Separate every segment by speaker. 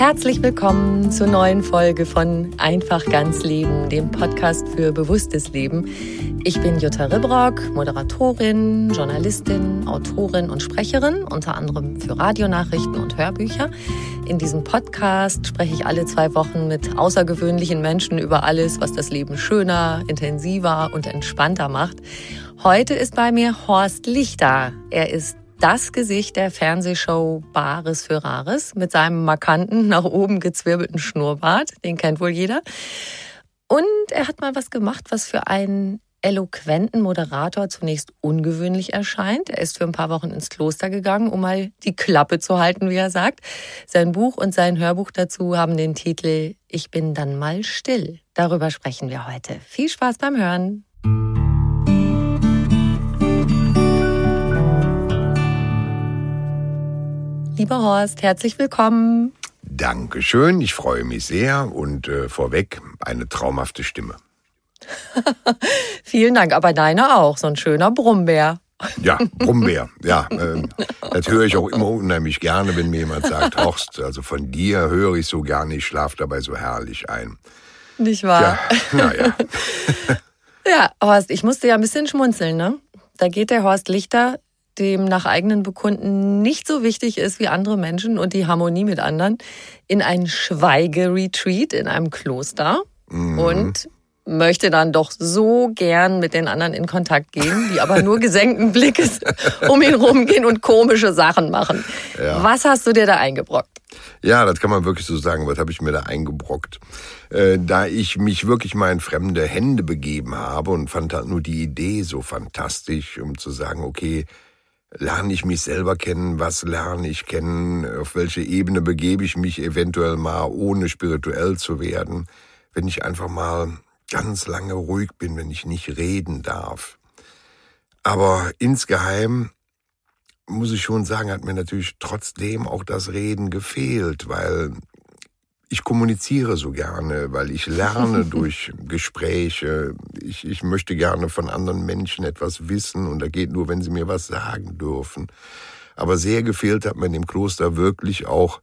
Speaker 1: Herzlich willkommen zur neuen Folge von Einfach ganz Leben, dem Podcast für bewusstes Leben. Ich bin Jutta Ribrock, Moderatorin, Journalistin, Autorin und Sprecherin, unter anderem für Radionachrichten und Hörbücher. In diesem Podcast spreche ich alle zwei Wochen mit außergewöhnlichen Menschen über alles, was das Leben schöner, intensiver und entspannter macht. Heute ist bei mir Horst Lichter. Er ist das Gesicht der Fernsehshow Bares für Rares mit seinem markanten, nach oben gezwirbelten Schnurrbart. Den kennt wohl jeder. Und er hat mal was gemacht, was für einen eloquenten Moderator zunächst ungewöhnlich erscheint. Er ist für ein paar Wochen ins Kloster gegangen, um mal die Klappe zu halten, wie er sagt. Sein Buch und sein Hörbuch dazu haben den Titel Ich bin dann mal still. Darüber sprechen wir heute. Viel Spaß beim Hören. Lieber Horst, herzlich willkommen.
Speaker 2: Dankeschön, ich freue mich sehr und äh, vorweg eine traumhafte Stimme.
Speaker 1: Vielen Dank, aber deine auch, so ein schöner Brummbär.
Speaker 2: Ja, Brummbär, ja. Äh, das höre ich auch immer unheimlich gerne, wenn mir jemand sagt, Horst, also von dir höre ich so gerne, ich schlafe dabei so herrlich ein.
Speaker 1: Nicht wahr?
Speaker 2: Ja, naja.
Speaker 1: ja, Horst, ich musste ja ein bisschen schmunzeln, ne? Da geht der Horst Lichter dem nach eigenen Bekunden nicht so wichtig ist wie andere Menschen und die Harmonie mit anderen, in ein Schweigeretreat in einem Kloster mhm. und möchte dann doch so gern mit den anderen in Kontakt gehen, die aber nur gesenkten Blickes um ihn rumgehen und komische Sachen machen. Ja. Was hast du dir da eingebrockt?
Speaker 2: Ja, das kann man wirklich so sagen. Was habe ich mir da eingebrockt? Äh, da ich mich wirklich mal in fremde Hände begeben habe und fand halt nur die Idee so fantastisch, um zu sagen, okay, lerne ich mich selber kennen, was lerne ich kennen, auf welche Ebene begebe ich mich eventuell mal, ohne spirituell zu werden, wenn ich einfach mal ganz lange ruhig bin, wenn ich nicht reden darf. Aber insgeheim muss ich schon sagen, hat mir natürlich trotzdem auch das Reden gefehlt, weil ich kommuniziere so gerne, weil ich lerne durch Gespräche. Ich, ich möchte gerne von anderen Menschen etwas wissen und da geht nur, wenn sie mir was sagen dürfen. Aber sehr gefehlt hat mir in dem Kloster wirklich auch,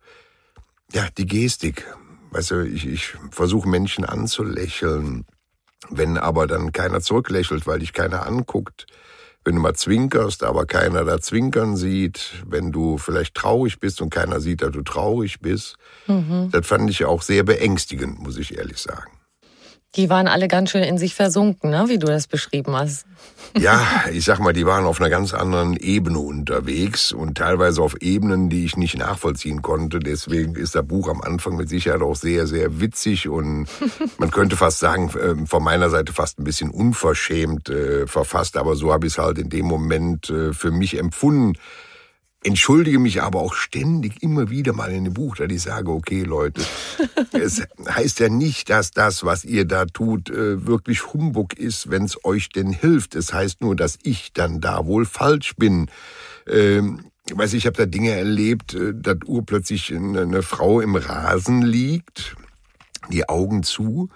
Speaker 2: ja, die Gestik. Weißt du, ich, ich versuche Menschen anzulächeln. Wenn aber dann keiner zurücklächelt, weil dich keiner anguckt, wenn du mal zwinkerst, aber keiner da zwinkern sieht, wenn du vielleicht traurig bist und keiner sieht, dass du traurig bist, mhm. das fand ich auch sehr beängstigend, muss ich ehrlich sagen.
Speaker 1: Die waren alle ganz schön in sich versunken, ne? wie du das beschrieben hast.
Speaker 2: Ja, ich sag mal, die waren auf einer ganz anderen Ebene unterwegs und teilweise auf Ebenen, die ich nicht nachvollziehen konnte. Deswegen ist das Buch am Anfang mit Sicherheit auch sehr, sehr witzig und man könnte fast sagen, ähm, von meiner Seite fast ein bisschen unverschämt äh, verfasst, aber so habe ich es halt in dem Moment äh, für mich empfunden entschuldige mich aber auch ständig immer wieder mal in dem Buch, dass ich sage, okay Leute, es heißt ja nicht, dass das, was ihr da tut, äh, wirklich Humbug ist, wenn es euch denn hilft. Es heißt nur, dass ich dann da wohl falsch bin. Ähm, ich weiß, ich habe da Dinge erlebt, äh, dass urplötzlich eine Frau im Rasen liegt, die Augen zu,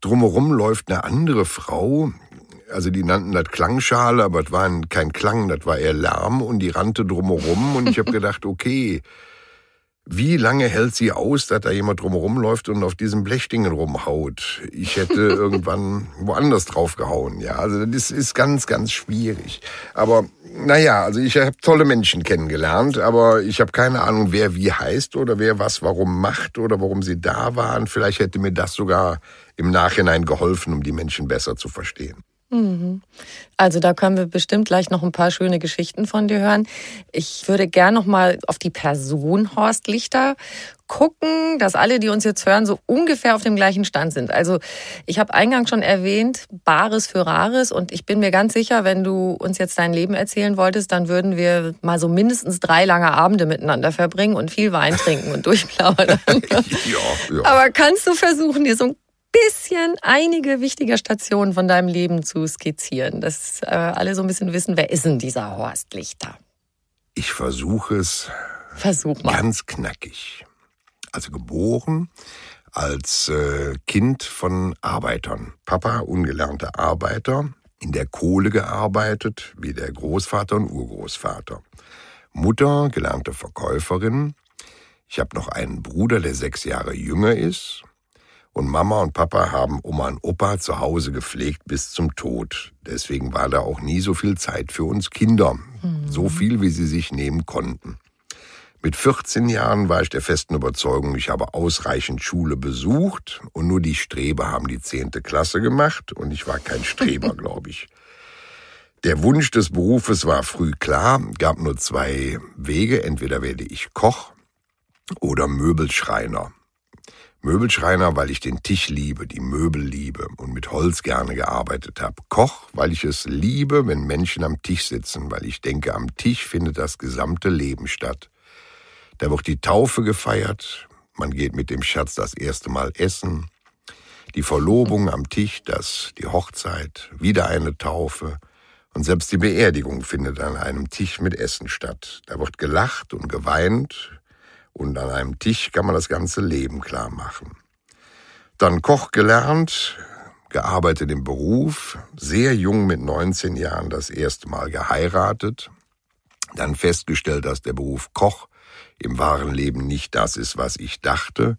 Speaker 2: drumherum läuft eine andere Frau, also die nannten das Klangschale, aber es war kein Klang, das war eher Lärm und die rannte drumherum und ich habe gedacht, okay, wie lange hält sie aus, dass da jemand drumherum läuft und auf diesen Blechdingen rumhaut? Ich hätte irgendwann woanders drauf gehauen. Ja, also das ist ganz, ganz schwierig. Aber naja, also ich habe tolle Menschen kennengelernt, aber ich habe keine Ahnung, wer wie heißt oder wer was warum macht oder warum sie da waren. Vielleicht hätte mir das sogar im Nachhinein geholfen, um die Menschen besser zu verstehen.
Speaker 1: Mhm. Also da können wir bestimmt gleich noch ein paar schöne Geschichten von dir hören. Ich würde gern noch mal auf die Person Horst Lichter gucken, dass alle, die uns jetzt hören, so ungefähr auf dem gleichen Stand sind. Also ich habe eingangs schon erwähnt, Bares für Rares und ich bin mir ganz sicher, wenn du uns jetzt dein Leben erzählen wolltest, dann würden wir mal so mindestens drei lange Abende miteinander verbringen und viel Wein trinken und durchplaudern. ja, ja. Aber kannst du versuchen, dir so ein bisschen einige wichtige Stationen von deinem Leben zu skizzieren, dass äh, alle so ein bisschen wissen, wer ist denn dieser Horst Lichter?
Speaker 2: Ich versuche es
Speaker 1: Versuch mal.
Speaker 2: ganz knackig. Also geboren als äh, Kind von Arbeitern. Papa, ungelernter Arbeiter, in der Kohle gearbeitet, wie der Großvater und Urgroßvater. Mutter, gelernte Verkäuferin, Ich habe noch einen Bruder, der sechs Jahre jünger ist. Und Mama und Papa haben Oma und Opa zu Hause gepflegt bis zum Tod. Deswegen war da auch nie so viel Zeit für uns Kinder. Mhm. So viel, wie sie sich nehmen konnten. Mit 14 Jahren war ich der festen Überzeugung, ich habe ausreichend Schule besucht und nur die Streber haben die zehnte Klasse gemacht und ich war kein Streber, glaube ich. Der Wunsch des Berufes war früh klar, gab nur zwei Wege, entweder werde ich Koch oder Möbelschreiner. Möbelschreiner, weil ich den Tisch liebe, die Möbel liebe und mit Holz gerne gearbeitet habe. Koch, weil ich es liebe, wenn Menschen am Tisch sitzen, weil ich denke, am Tisch findet das gesamte Leben statt. Da wird die Taufe gefeiert, man geht mit dem Schatz das erste Mal essen, die Verlobung am Tisch, das, die Hochzeit, wieder eine Taufe und selbst die Beerdigung findet an einem Tisch mit Essen statt. Da wird gelacht und geweint, und an einem Tisch kann man das ganze Leben klar machen. Dann Koch gelernt, gearbeitet im Beruf, sehr jung mit 19 Jahren das erste Mal geheiratet, dann festgestellt, dass der Beruf Koch im wahren Leben nicht das ist, was ich dachte,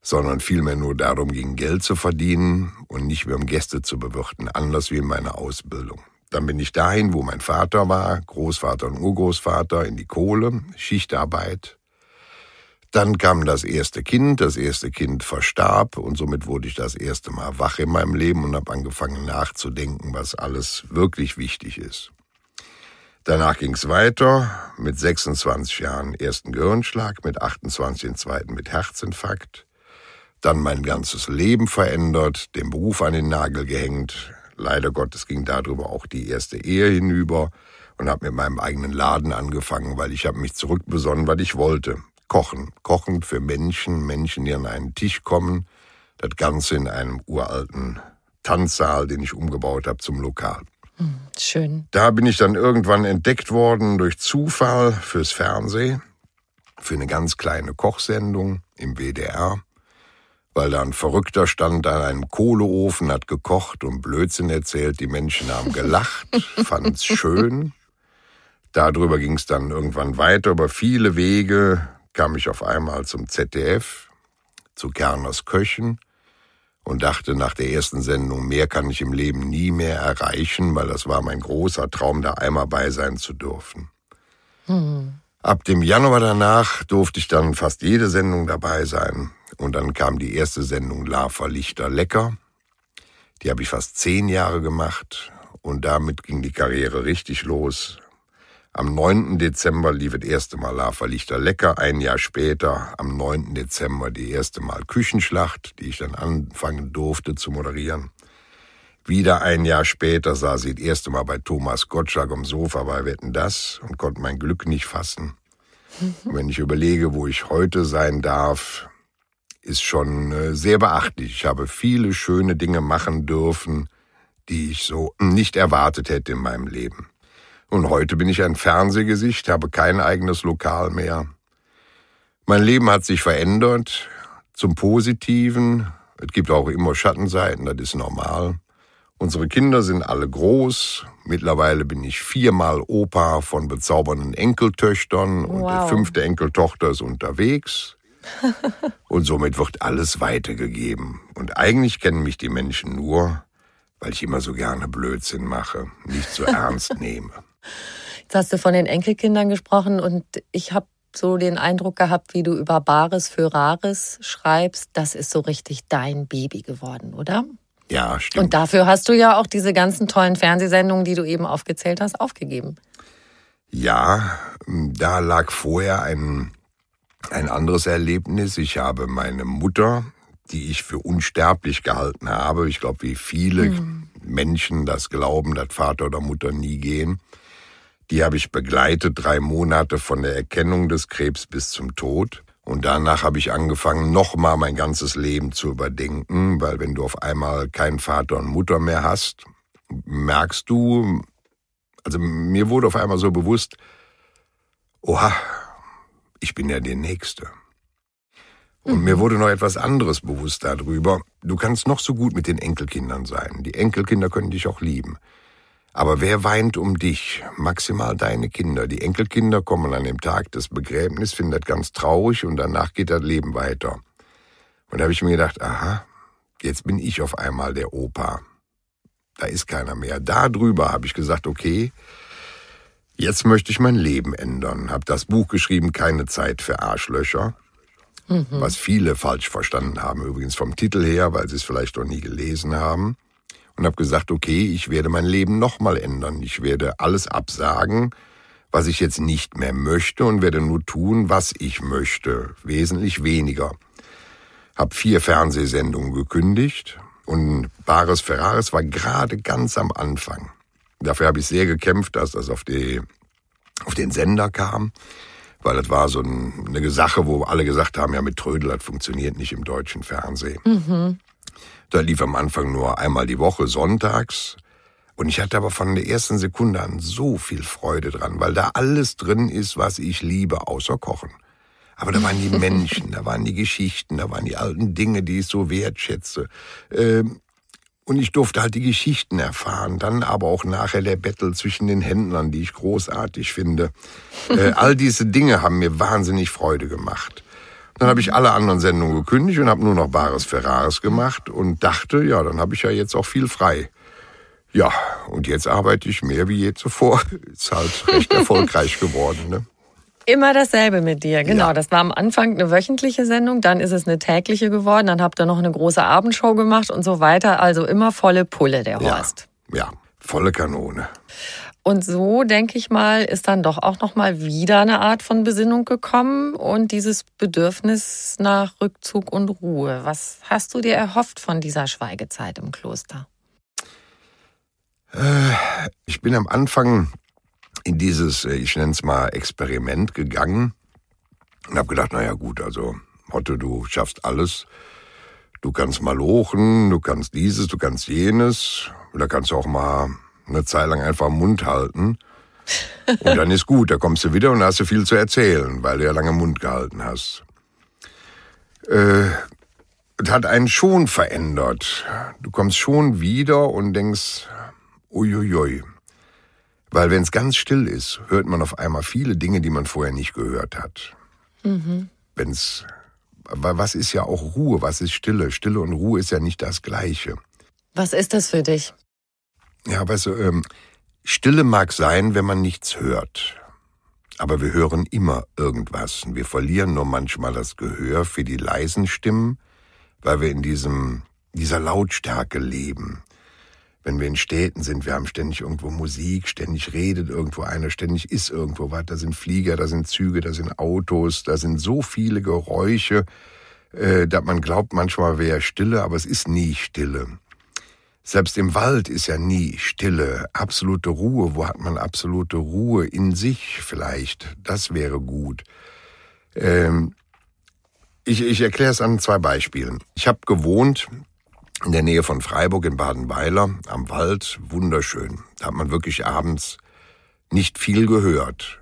Speaker 2: sondern vielmehr nur darum ging, Geld zu verdienen und nicht mehr um Gäste zu bewirten, anders wie in meiner Ausbildung. Dann bin ich dahin, wo mein Vater war, Großvater und Urgroßvater, in die Kohle, Schichtarbeit, dann kam das erste Kind, das erste Kind verstarb und somit wurde ich das erste Mal wach in meinem Leben und habe angefangen nachzudenken, was alles wirklich wichtig ist. Danach ging es weiter mit 26 Jahren ersten Gehirnschlag, mit 28 den zweiten mit Herzinfarkt, dann mein ganzes Leben verändert, den Beruf an den Nagel gehängt. Leider Gottes ging darüber auch die erste Ehe hinüber und habe mit meinem eigenen Laden angefangen, weil ich habe mich zurückbesonnen, was ich wollte. Kochen. Kochen für Menschen, Menschen, die an einen Tisch kommen. Das Ganze in einem uralten Tanzsaal, den ich umgebaut habe zum Lokal.
Speaker 1: Hm, schön.
Speaker 2: Da bin ich dann irgendwann entdeckt worden durch Zufall fürs Fernsehen, für eine ganz kleine Kochsendung im WDR, weil da ein Verrückter stand an einem Kohleofen, hat gekocht und Blödsinn erzählt. Die Menschen haben gelacht, fanden es schön. Darüber ging es dann irgendwann weiter über viele Wege kam ich auf einmal zum ZDF, zu Kerners Köchen und dachte nach der ersten Sendung, mehr kann ich im Leben nie mehr erreichen, weil das war mein großer Traum, da einmal bei sein zu dürfen. Hm. Ab dem Januar danach durfte ich dann fast jede Sendung dabei sein. Und dann kam die erste Sendung Lava Lichter Lecker. Die habe ich fast zehn Jahre gemacht. Und damit ging die Karriere richtig los. Am 9. Dezember lief das erste Mal Lava Lichter Lecker. Ein Jahr später, am 9. Dezember, die erste Mal Küchenschlacht, die ich dann anfangen durfte zu moderieren. Wieder ein Jahr später saß ich das erste Mal bei Thomas Gottschalk am Sofa bei Wetten Das und konnte mein Glück nicht fassen. Und wenn ich überlege, wo ich heute sein darf, ist schon äh, sehr beachtlich. Ich habe viele schöne Dinge machen dürfen, die ich so nicht erwartet hätte in meinem Leben. Und heute bin ich ein Fernsehgesicht, habe kein eigenes Lokal mehr. Mein Leben hat sich verändert zum Positiven. Es gibt auch immer Schattenseiten, das ist normal. Unsere Kinder sind alle groß. Mittlerweile bin ich viermal Opa von bezaubernden Enkeltöchtern und wow. die fünfte Enkeltochter ist unterwegs. und somit wird alles weitergegeben. Und eigentlich kennen mich die Menschen nur, weil ich immer so gerne Blödsinn mache, nicht so ernst nehme.
Speaker 1: Jetzt hast du von den Enkelkindern gesprochen und ich habe so den Eindruck gehabt, wie du über Bares für Rares schreibst. Das ist so richtig dein Baby geworden, oder?
Speaker 2: Ja, stimmt.
Speaker 1: Und dafür hast du ja auch diese ganzen tollen Fernsehsendungen, die du eben aufgezählt hast, aufgegeben.
Speaker 2: Ja, da lag vorher ein, ein anderes Erlebnis. Ich habe meine Mutter, die ich für unsterblich gehalten habe, ich glaube, wie viele hm. Menschen das glauben, dass Vater oder Mutter nie gehen, die habe ich begleitet, drei Monate von der Erkennung des Krebs bis zum Tod. Und danach habe ich angefangen, nochmal mein ganzes Leben zu überdenken, weil wenn du auf einmal keinen Vater und Mutter mehr hast, merkst du, also mir wurde auf einmal so bewusst, oha, ich bin ja der Nächste. Und mhm. mir wurde noch etwas anderes bewusst darüber. Du kannst noch so gut mit den Enkelkindern sein. Die Enkelkinder können dich auch lieben. Aber wer weint um dich? Maximal deine Kinder. Die Enkelkinder kommen an dem Tag des Begräbnisses, finden das ganz traurig und danach geht das Leben weiter. Und da habe ich mir gedacht, aha, jetzt bin ich auf einmal der Opa. Da ist keiner mehr. Da drüber habe ich gesagt, okay, jetzt möchte ich mein Leben ändern. Habe das Buch geschrieben, keine Zeit für Arschlöcher. Mhm. Was viele falsch verstanden haben, übrigens vom Titel her, weil sie es vielleicht noch nie gelesen haben. Und habe gesagt, okay, ich werde mein Leben nochmal ändern. Ich werde alles absagen, was ich jetzt nicht mehr möchte und werde nur tun, was ich möchte. Wesentlich weniger. Hab vier Fernsehsendungen gekündigt und Bares Ferraris war gerade ganz am Anfang. Dafür habe ich sehr gekämpft, dass das auf, die, auf den Sender kam weil das war so eine Sache, wo alle gesagt haben, ja mit Trödel, das funktioniert nicht im deutschen Fernsehen. Mhm. Da lief am Anfang nur einmal die Woche, sonntags. Und ich hatte aber von der ersten Sekunde an so viel Freude dran, weil da alles drin ist, was ich liebe, außer Kochen. Aber da waren die Menschen, da waren die Geschichten, da waren die alten Dinge, die ich so wertschätze. Ähm, und ich durfte halt die Geschichten erfahren, dann aber auch nachher der Battle zwischen den Händlern, die ich großartig finde. äh, all diese Dinge haben mir wahnsinnig Freude gemacht. Dann habe ich alle anderen Sendungen gekündigt und habe nur noch Bares Ferraris gemacht und dachte, ja, dann habe ich ja jetzt auch viel frei. Ja, und jetzt arbeite ich mehr wie je zuvor. Ist halt recht erfolgreich geworden. Ne?
Speaker 1: Immer dasselbe mit dir, genau. Ja. Das war am Anfang eine wöchentliche Sendung, dann ist es eine tägliche geworden, dann habt ihr noch eine große Abendshow gemacht und so weiter. Also immer volle Pulle, der Horst.
Speaker 2: Ja, ja volle Kanone.
Speaker 1: Und so, denke ich mal, ist dann doch auch noch mal wieder eine Art von Besinnung gekommen und dieses Bedürfnis nach Rückzug und Ruhe. Was hast du dir erhofft von dieser Schweigezeit im Kloster?
Speaker 2: Äh, ich bin am Anfang in dieses, äh, ich nenne es mal, Experiment gegangen und habe gedacht, naja gut, also Otto, du schaffst alles. Du kannst mal lochen, du kannst dieses, du kannst jenes. Da kannst du auch mal eine Zeit lang einfach Mund halten. Und dann ist gut, da kommst du wieder und hast du viel zu erzählen, weil du ja lange Mund gehalten hast. Äh, das hat einen schon verändert. Du kommst schon wieder und denkst, uiuiui, weil wenn es ganz still ist, hört man auf einmal viele Dinge, die man vorher nicht gehört hat. Mhm. Wenn's, was ist ja auch Ruhe, was ist Stille? Stille und Ruhe ist ja nicht das Gleiche.
Speaker 1: Was ist das für dich?
Speaker 2: Ja, weißt du, ähm, Stille mag sein, wenn man nichts hört. Aber wir hören immer irgendwas. Und wir verlieren nur manchmal das Gehör für die leisen Stimmen, weil wir in diesem, dieser Lautstärke leben wenn wir in Städten sind, wir haben ständig irgendwo Musik, ständig redet irgendwo einer, ständig ist irgendwo was. Da sind Flieger, da sind Züge, da sind Autos, da sind so viele Geräusche, äh, dass man glaubt, manchmal wäre Stille, aber es ist nie Stille. Selbst im Wald ist ja nie Stille, absolute Ruhe. Wo hat man absolute Ruhe? In sich vielleicht. Das wäre gut. Ähm, ich ich erkläre es an zwei Beispielen. Ich habe gewohnt in der Nähe von Freiburg in Badenweiler am Wald, wunderschön. Da hat man wirklich abends nicht viel gehört.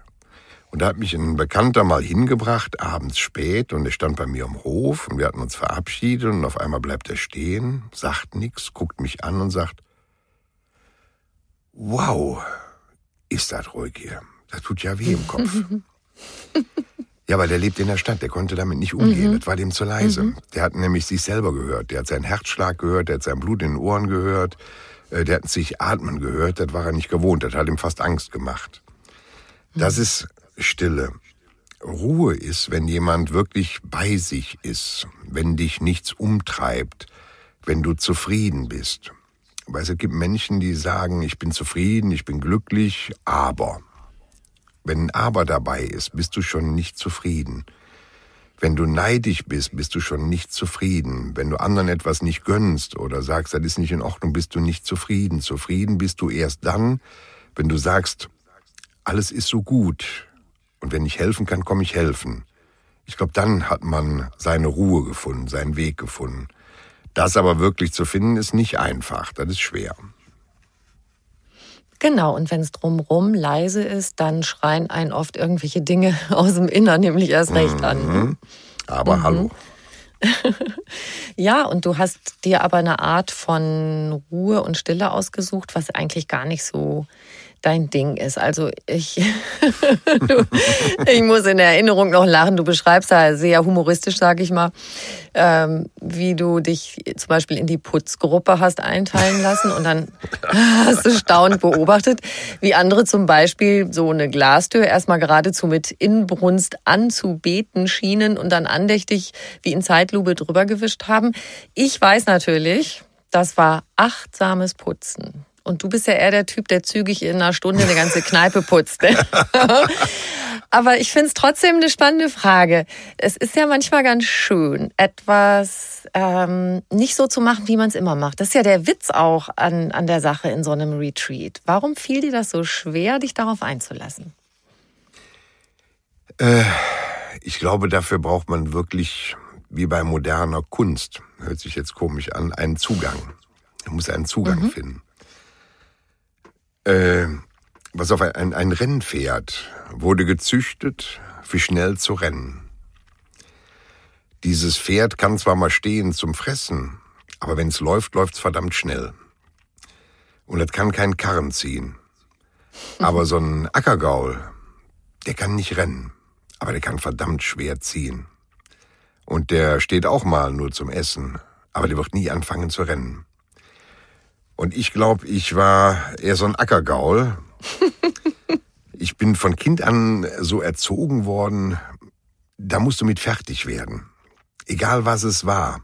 Speaker 2: Und da hat mich ein Bekannter mal hingebracht, abends spät, und er stand bei mir am Hof und wir hatten uns verabschiedet und auf einmal bleibt er stehen, sagt nichts, guckt mich an und sagt, wow, ist das ruhig hier. Das tut ja weh im Kopf. Ja, weil der lebt in der Stadt, der konnte damit nicht umgehen. Mhm. Das war dem zu leise. Mhm. Der hat nämlich sich selber gehört. Der hat seinen Herzschlag gehört, der hat sein Blut in den Ohren gehört, äh, der hat sich atmen gehört. Das war er nicht gewohnt. Das hat ihm fast Angst gemacht. Das mhm. ist Stille. Ruhe ist, wenn jemand wirklich bei sich ist, wenn dich nichts umtreibt, wenn du zufrieden bist. Weil es gibt Menschen, die sagen, ich bin zufrieden, ich bin glücklich, aber. Wenn ein Aber dabei ist, bist du schon nicht zufrieden. Wenn du neidisch bist, bist du schon nicht zufrieden. Wenn du anderen etwas nicht gönnst oder sagst, das ist nicht in Ordnung, bist du nicht zufrieden. Zufrieden bist du erst dann, wenn du sagst, alles ist so gut und wenn ich helfen kann, komme ich helfen. Ich glaube, dann hat man seine Ruhe gefunden, seinen Weg gefunden. Das aber wirklich zu finden, ist nicht einfach, das ist schwer.
Speaker 1: Genau, und wenn es drumrum leise ist, dann schreien einen oft irgendwelche Dinge aus dem Innern nämlich erst recht mhm. an.
Speaker 2: Aber mhm. hallo.
Speaker 1: ja, und du hast dir aber eine Art von Ruhe und Stille ausgesucht, was eigentlich gar nicht so dein Ding ist. Also ich, ich muss in Erinnerung noch lachen. Du beschreibst da sehr humoristisch, sage ich mal, ähm, wie du dich zum Beispiel in die Putzgruppe hast einteilen lassen und dann hast du staunend beobachtet, wie andere zum Beispiel so eine Glastür erstmal geradezu mit Inbrunst anzubeten schienen und dann andächtig wie in Zeitlupe drüber gewischt haben. Ich weiß natürlich, das war achtsames Putzen. Und du bist ja eher der Typ, der zügig in einer Stunde eine ganze Kneipe putzt. Ne? Aber ich finde es trotzdem eine spannende Frage. Es ist ja manchmal ganz schön, etwas ähm, nicht so zu machen, wie man es immer macht. Das ist ja der Witz auch an, an der Sache in so einem Retreat. Warum fiel dir das so schwer, dich darauf einzulassen?
Speaker 2: Äh, ich glaube, dafür braucht man wirklich, wie bei moderner Kunst, hört sich jetzt komisch an, einen Zugang. Man muss einen Zugang mhm. finden äh, was auf ein, ein Rennpferd wurde gezüchtet, für schnell zu rennen. Dieses Pferd kann zwar mal stehen zum Fressen, aber wenn es läuft, läuft's verdammt schnell. Und es kann keinen Karren ziehen. Aber so ein Ackergaul, der kann nicht rennen, aber der kann verdammt schwer ziehen. Und der steht auch mal nur zum Essen, aber der wird nie anfangen zu rennen. Und ich glaube, ich war eher so ein Ackergaul. ich bin von Kind an so erzogen worden, da musst du mit fertig werden. Egal was es war.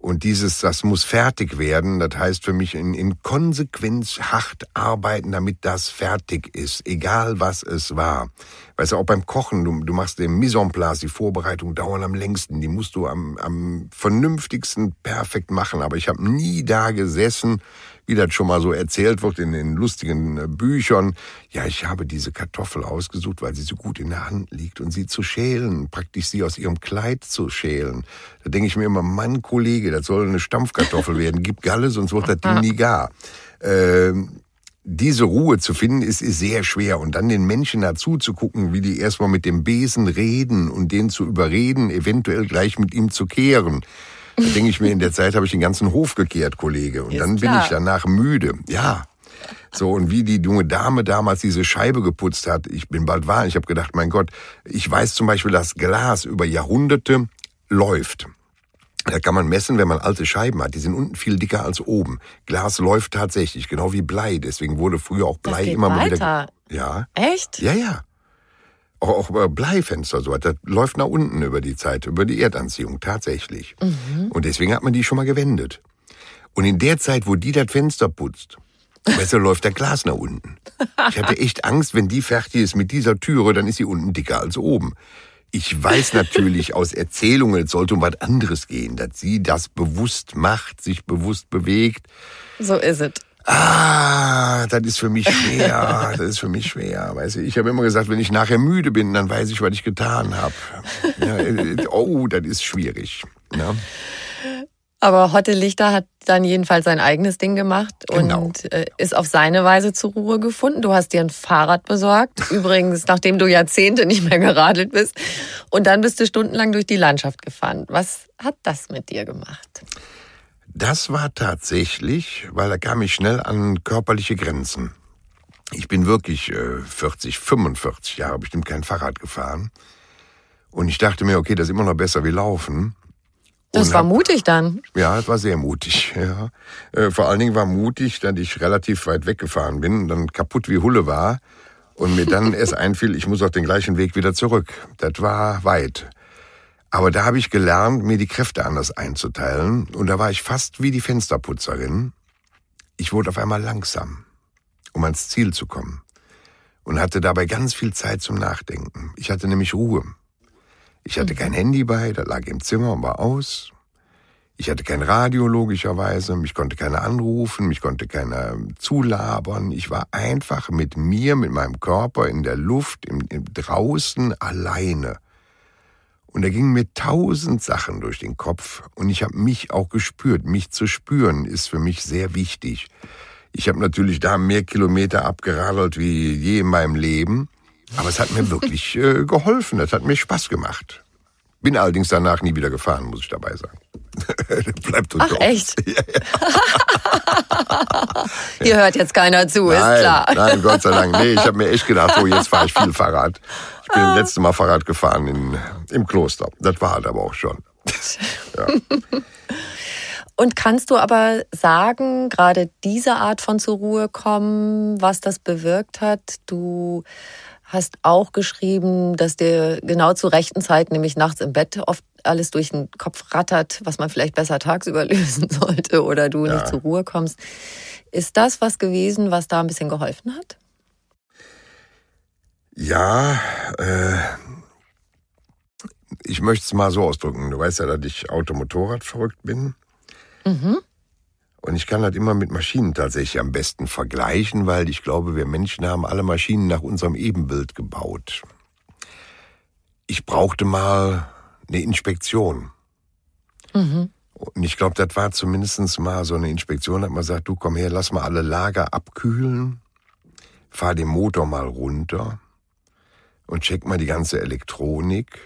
Speaker 2: Und dieses, das muss fertig werden, das heißt für mich in, in Konsequenz hart arbeiten, damit das fertig ist, egal was es war. Weißt du, auch beim Kochen, du, du machst den Mise en place, die Vorbereitung dauern am längsten, die musst du am, am vernünftigsten perfekt machen. Aber ich habe nie da gesessen wie das schon mal so erzählt wird in den lustigen äh, Büchern. Ja, ich habe diese Kartoffel ausgesucht, weil sie so gut in der Hand liegt und sie zu schälen, praktisch sie aus ihrem Kleid zu schälen. Da denke ich mir immer, Mann, Kollege, das soll eine Stampfkartoffel werden. Gib Galle, sonst wird das Ding nie gar. Ähm, diese Ruhe zu finden, ist, ist sehr schwer. Und dann den Menschen dazu zu gucken, wie die erstmal mit dem Besen reden und den zu überreden, eventuell gleich mit ihm zu kehren. Da denke ich mir, in der Zeit habe ich den ganzen Hof gekehrt, Kollege. Und Ist dann bin ich danach müde. Ja. So, und wie die junge Dame damals diese Scheibe geputzt hat, ich bin bald wahr, ich habe gedacht, mein Gott, ich weiß zum Beispiel, dass Glas über Jahrhunderte läuft. Da kann man messen, wenn man alte Scheiben hat. Die sind unten viel dicker als oben. Glas läuft tatsächlich, genau wie Blei. Deswegen wurde früher auch Blei immer mal wieder.
Speaker 1: Ja. Echt?
Speaker 2: Ja, ja auch, auch Bleifenster so, das läuft nach unten über die Zeit, über die Erdanziehung tatsächlich. Mhm. Und deswegen hat man die schon mal gewendet. Und in der Zeit, wo die das Fenster putzt, besser läuft der Glas nach unten. Ich hatte echt Angst, wenn die fertig ist mit dieser Türe, dann ist sie unten dicker als oben. Ich weiß natürlich aus Erzählungen, es sollte um was anderes gehen, dass sie das bewusst macht, sich bewusst bewegt.
Speaker 1: So ist es.
Speaker 2: Ah, das ist für mich schwer. das ist für mich schwer. Weißt du, ich habe immer gesagt, wenn ich nachher müde bin, dann weiß ich, was ich getan habe. Ja, äh, oh, das ist schwierig. Ja.
Speaker 1: Aber Hotte Lichter hat dann jedenfalls sein eigenes Ding gemacht genau. und äh, ist auf seine Weise zur Ruhe gefunden. Du hast dir ein Fahrrad besorgt, übrigens nachdem du Jahrzehnte nicht mehr geradelt bist. Und dann bist du stundenlang durch die Landschaft gefahren. Was hat das mit dir gemacht?
Speaker 2: Das war tatsächlich, weil da kam ich schnell an körperliche Grenzen. Ich bin wirklich äh, 40, 45 Jahre bestimmt kein Fahrrad gefahren. Und ich dachte mir, okay, das ist immer noch besser wie Laufen.
Speaker 1: Das und war hab, mutig dann.
Speaker 2: Ja, das war sehr mutig. Ja. Äh, vor allen Dingen war mutig, dass ich relativ weit weggefahren bin und dann kaputt wie Hulle war und mir dann erst einfiel, ich muss auf den gleichen Weg wieder zurück. Das war weit. Aber da habe ich gelernt, mir die Kräfte anders einzuteilen. Und da war ich fast wie die Fensterputzerin. Ich wurde auf einmal langsam, um ans Ziel zu kommen. Und hatte dabei ganz viel Zeit zum Nachdenken. Ich hatte nämlich Ruhe. Ich hatte kein Handy bei, das lag im Zimmer und war aus. Ich hatte kein Radio logischerweise, mich konnte keiner anrufen, mich konnte keiner zulabern. Ich war einfach mit mir, mit meinem Körper in der Luft, im, im draußen alleine. Und da gingen mir tausend Sachen durch den Kopf und ich habe mich auch gespürt. Mich zu spüren ist für mich sehr wichtig. Ich habe natürlich da mehr Kilometer abgeradelt wie je in meinem Leben, aber es hat mir wirklich äh, geholfen. Es hat mir Spaß gemacht. Bin allerdings danach nie wieder gefahren, muss ich dabei sagen.
Speaker 1: Bleibt Ach, drauf. echt? Ja, ja. Hier hört jetzt keiner zu,
Speaker 2: nein,
Speaker 1: ist klar.
Speaker 2: Nein, Gott sei Dank. Nee, ich habe mir echt gedacht, oh, jetzt fahre ich viel Fahrrad. Ich bin das letzte Mal Fahrrad gefahren in, im Kloster. Das war halt aber auch schon.
Speaker 1: ja. Und kannst du aber sagen, gerade diese Art von zur Ruhe kommen, was das bewirkt hat? Du hast auch geschrieben, dass dir genau zur rechten Zeit, nämlich nachts im Bett, oft alles durch den Kopf rattert, was man vielleicht besser tagsüber lösen sollte oder du ja. nicht zur Ruhe kommst. Ist das was gewesen, was da ein bisschen geholfen hat?
Speaker 2: Ja, äh, ich möchte es mal so ausdrücken. Du weißt ja, dass ich Automotorrad verrückt bin. Mhm. Und ich kann das immer mit Maschinen tatsächlich am besten vergleichen, weil ich glaube, wir Menschen haben alle Maschinen nach unserem Ebenbild gebaut. Ich brauchte mal eine Inspektion. Mhm. Und ich glaube, das war zumindest mal so eine Inspektion, dass man sagt, du komm her, lass mal alle Lager abkühlen, fahr den Motor mal runter und check mal die ganze Elektronik,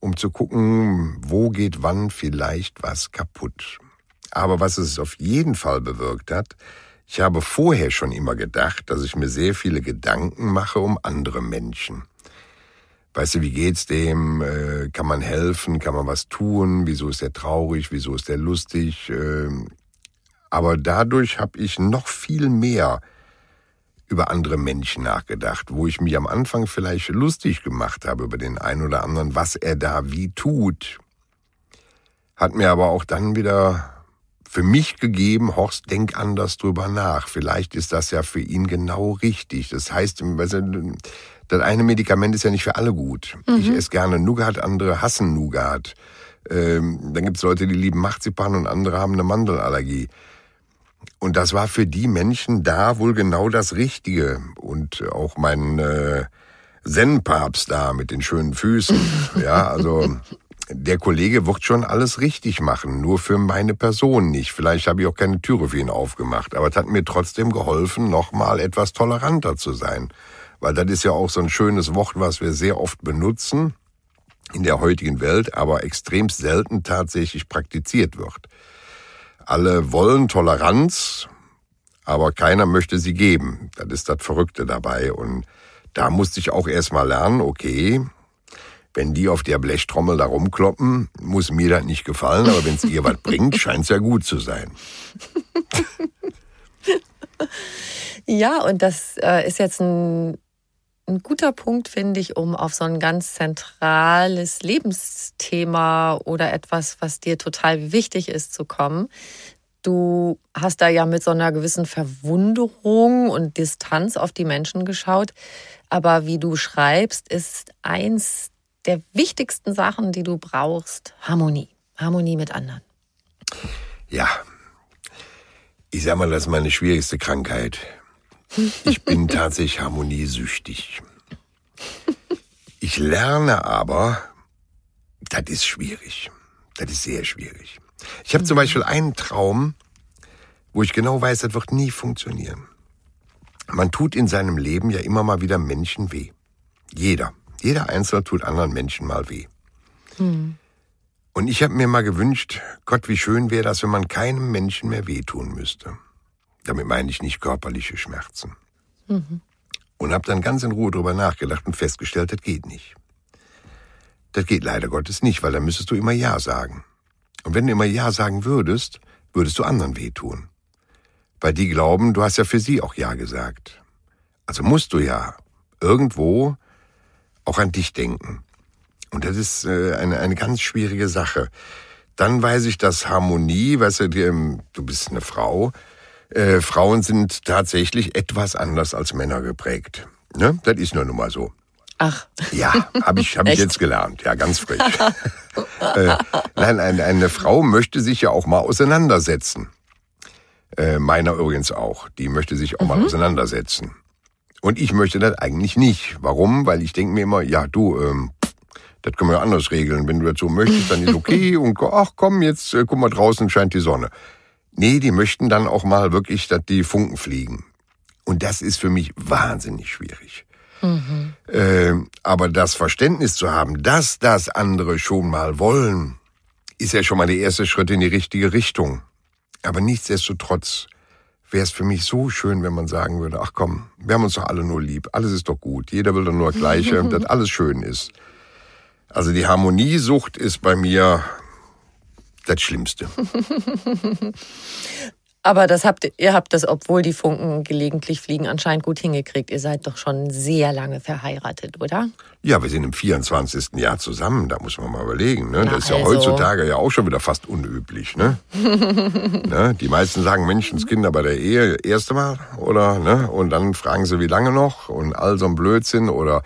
Speaker 2: um zu gucken, wo geht wann vielleicht was kaputt. Aber was es auf jeden Fall bewirkt hat, ich habe vorher schon immer gedacht, dass ich mir sehr viele Gedanken mache um andere Menschen. Weißt du, wie geht's dem? Äh, kann man helfen? Kann man was tun? Wieso ist er traurig? Wieso ist er lustig? Ähm, aber dadurch habe ich noch viel mehr über andere Menschen nachgedacht, wo ich mich am Anfang vielleicht lustig gemacht habe über den einen oder anderen, was er da wie tut. Hat mir aber auch dann wieder für mich gegeben, Horst, denk anders drüber nach. Vielleicht ist das ja für ihn genau richtig. Das heißt, das eine Medikament ist ja nicht für alle gut. Mhm. Ich esse gerne Nougat, andere hassen Nougat. Ähm, dann gibt es Leute, die lieben Marzipan und andere haben eine Mandelallergie. Und das war für die Menschen da wohl genau das Richtige. Und auch mein äh, Zen-Papst da mit den schönen Füßen. ja, also der Kollege wird schon alles richtig machen, nur für meine Person nicht. Vielleicht habe ich auch keine Türe für ihn aufgemacht, aber es hat mir trotzdem geholfen, nochmal etwas toleranter zu sein. Weil das ist ja auch so ein schönes Wort, was wir sehr oft benutzen in der heutigen Welt, aber extrem selten tatsächlich praktiziert wird. Alle wollen Toleranz, aber keiner möchte sie geben. Das ist das Verrückte dabei. Und da musste ich auch erstmal lernen, okay, wenn die auf der Blechtrommel da rumkloppen, muss mir das nicht gefallen, aber wenn es ihr was bringt, scheint es ja gut zu sein.
Speaker 1: Ja, und das äh, ist jetzt ein, ein guter Punkt, finde ich, um auf so ein ganz zentrales Lebensthema oder etwas, was dir total wichtig ist, zu kommen. Du hast da ja mit so einer gewissen Verwunderung und Distanz auf die Menschen geschaut. Aber wie du schreibst, ist eins der wichtigsten Sachen, die du brauchst, Harmonie. Harmonie mit anderen.
Speaker 2: Ja, ich sag mal, das ist meine schwierigste Krankheit. Ich bin tatsächlich harmoniesüchtig. Ich lerne aber, das ist schwierig. Das ist sehr schwierig. Ich habe zum Beispiel einen Traum, wo ich genau weiß, das wird nie funktionieren. Man tut in seinem Leben ja immer mal wieder Menschen weh. Jeder. Jeder Einzelne tut anderen Menschen mal weh. Hm. Und ich habe mir mal gewünscht, Gott, wie schön wäre das, wenn man keinem Menschen mehr wehtun müsste. Damit meine ich nicht körperliche Schmerzen. Mhm. Und habe dann ganz in Ruhe drüber nachgedacht und festgestellt, das geht nicht. Das geht leider Gottes nicht, weil dann müsstest du immer Ja sagen. Und wenn du immer Ja sagen würdest, würdest du anderen wehtun. Weil die glauben, du hast ja für sie auch Ja gesagt. Also musst du ja irgendwo auch an dich denken. Und das ist äh, eine, eine ganz schwierige Sache. Dann weiß ich, dass Harmonie, weißt du, ähm, du bist eine Frau, äh, Frauen sind tatsächlich etwas anders als Männer geprägt. Ne? Das ist nur nun mal so.
Speaker 1: Ach.
Speaker 2: Ja, habe ich, hab ich jetzt gelernt. Ja, ganz frisch. äh, nein, eine, eine Frau möchte sich ja auch mal auseinandersetzen. Äh, meiner übrigens auch. Die möchte sich auch mhm. mal auseinandersetzen. Und ich möchte das eigentlich nicht. Warum? Weil ich denke mir immer, ja du, ähm, das können wir anders regeln. Wenn du das so möchtest, dann ist okay. Und ach komm, jetzt äh, guck mal draußen scheint die Sonne. Nee, die möchten dann auch mal wirklich, dass die Funken fliegen. Und das ist für mich wahnsinnig schwierig. Mhm. Äh, aber das Verständnis zu haben, dass das andere schon mal wollen, ist ja schon mal der erste Schritt in die richtige Richtung. Aber nichtsdestotrotz wäre es für mich so schön, wenn man sagen würde, ach komm, wir haben uns doch alle nur lieb, alles ist doch gut, jeder will doch nur das Gleiche, dass alles schön ist. Also die Harmoniesucht ist bei mir das Schlimmste.
Speaker 1: Aber das habt ihr habt das, obwohl die Funken gelegentlich fliegen, anscheinend gut hingekriegt. Ihr seid doch schon sehr lange verheiratet, oder?
Speaker 2: Ja, wir sind im 24. Jahr zusammen, da muss man mal überlegen. Ne? Das ist ja also. heutzutage ja auch schon wieder fast unüblich. Ne? ne? Die meisten sagen Menschenskinder bei der Ehe erste Mal oder ne? und dann fragen sie, wie lange noch und all so ein Blödsinn. Oder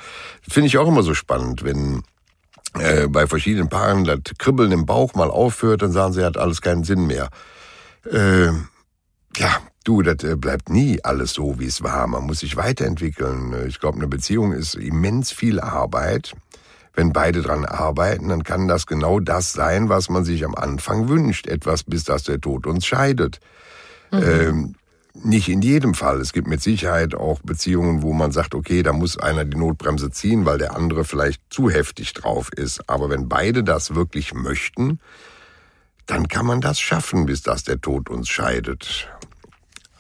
Speaker 2: finde ich auch immer so spannend, wenn äh, bei verschiedenen Paaren das Kribbeln im Bauch mal aufhört, dann sagen sie, hat alles keinen Sinn mehr. Äh, ja, du, das äh, bleibt nie alles so, wie es war. Man muss sich weiterentwickeln. Ich glaube, eine Beziehung ist immens viel Arbeit. Wenn beide dran arbeiten, dann kann das genau das sein, was man sich am Anfang wünscht. Etwas, bis dass der Tod uns scheidet. Mhm. Ähm, nicht in jedem Fall. Es gibt mit Sicherheit auch Beziehungen, wo man sagt, okay, da muss einer die Notbremse ziehen, weil der andere vielleicht zu heftig drauf ist. Aber wenn beide das wirklich möchten, dann kann man das schaffen, bis dass der Tod uns scheidet.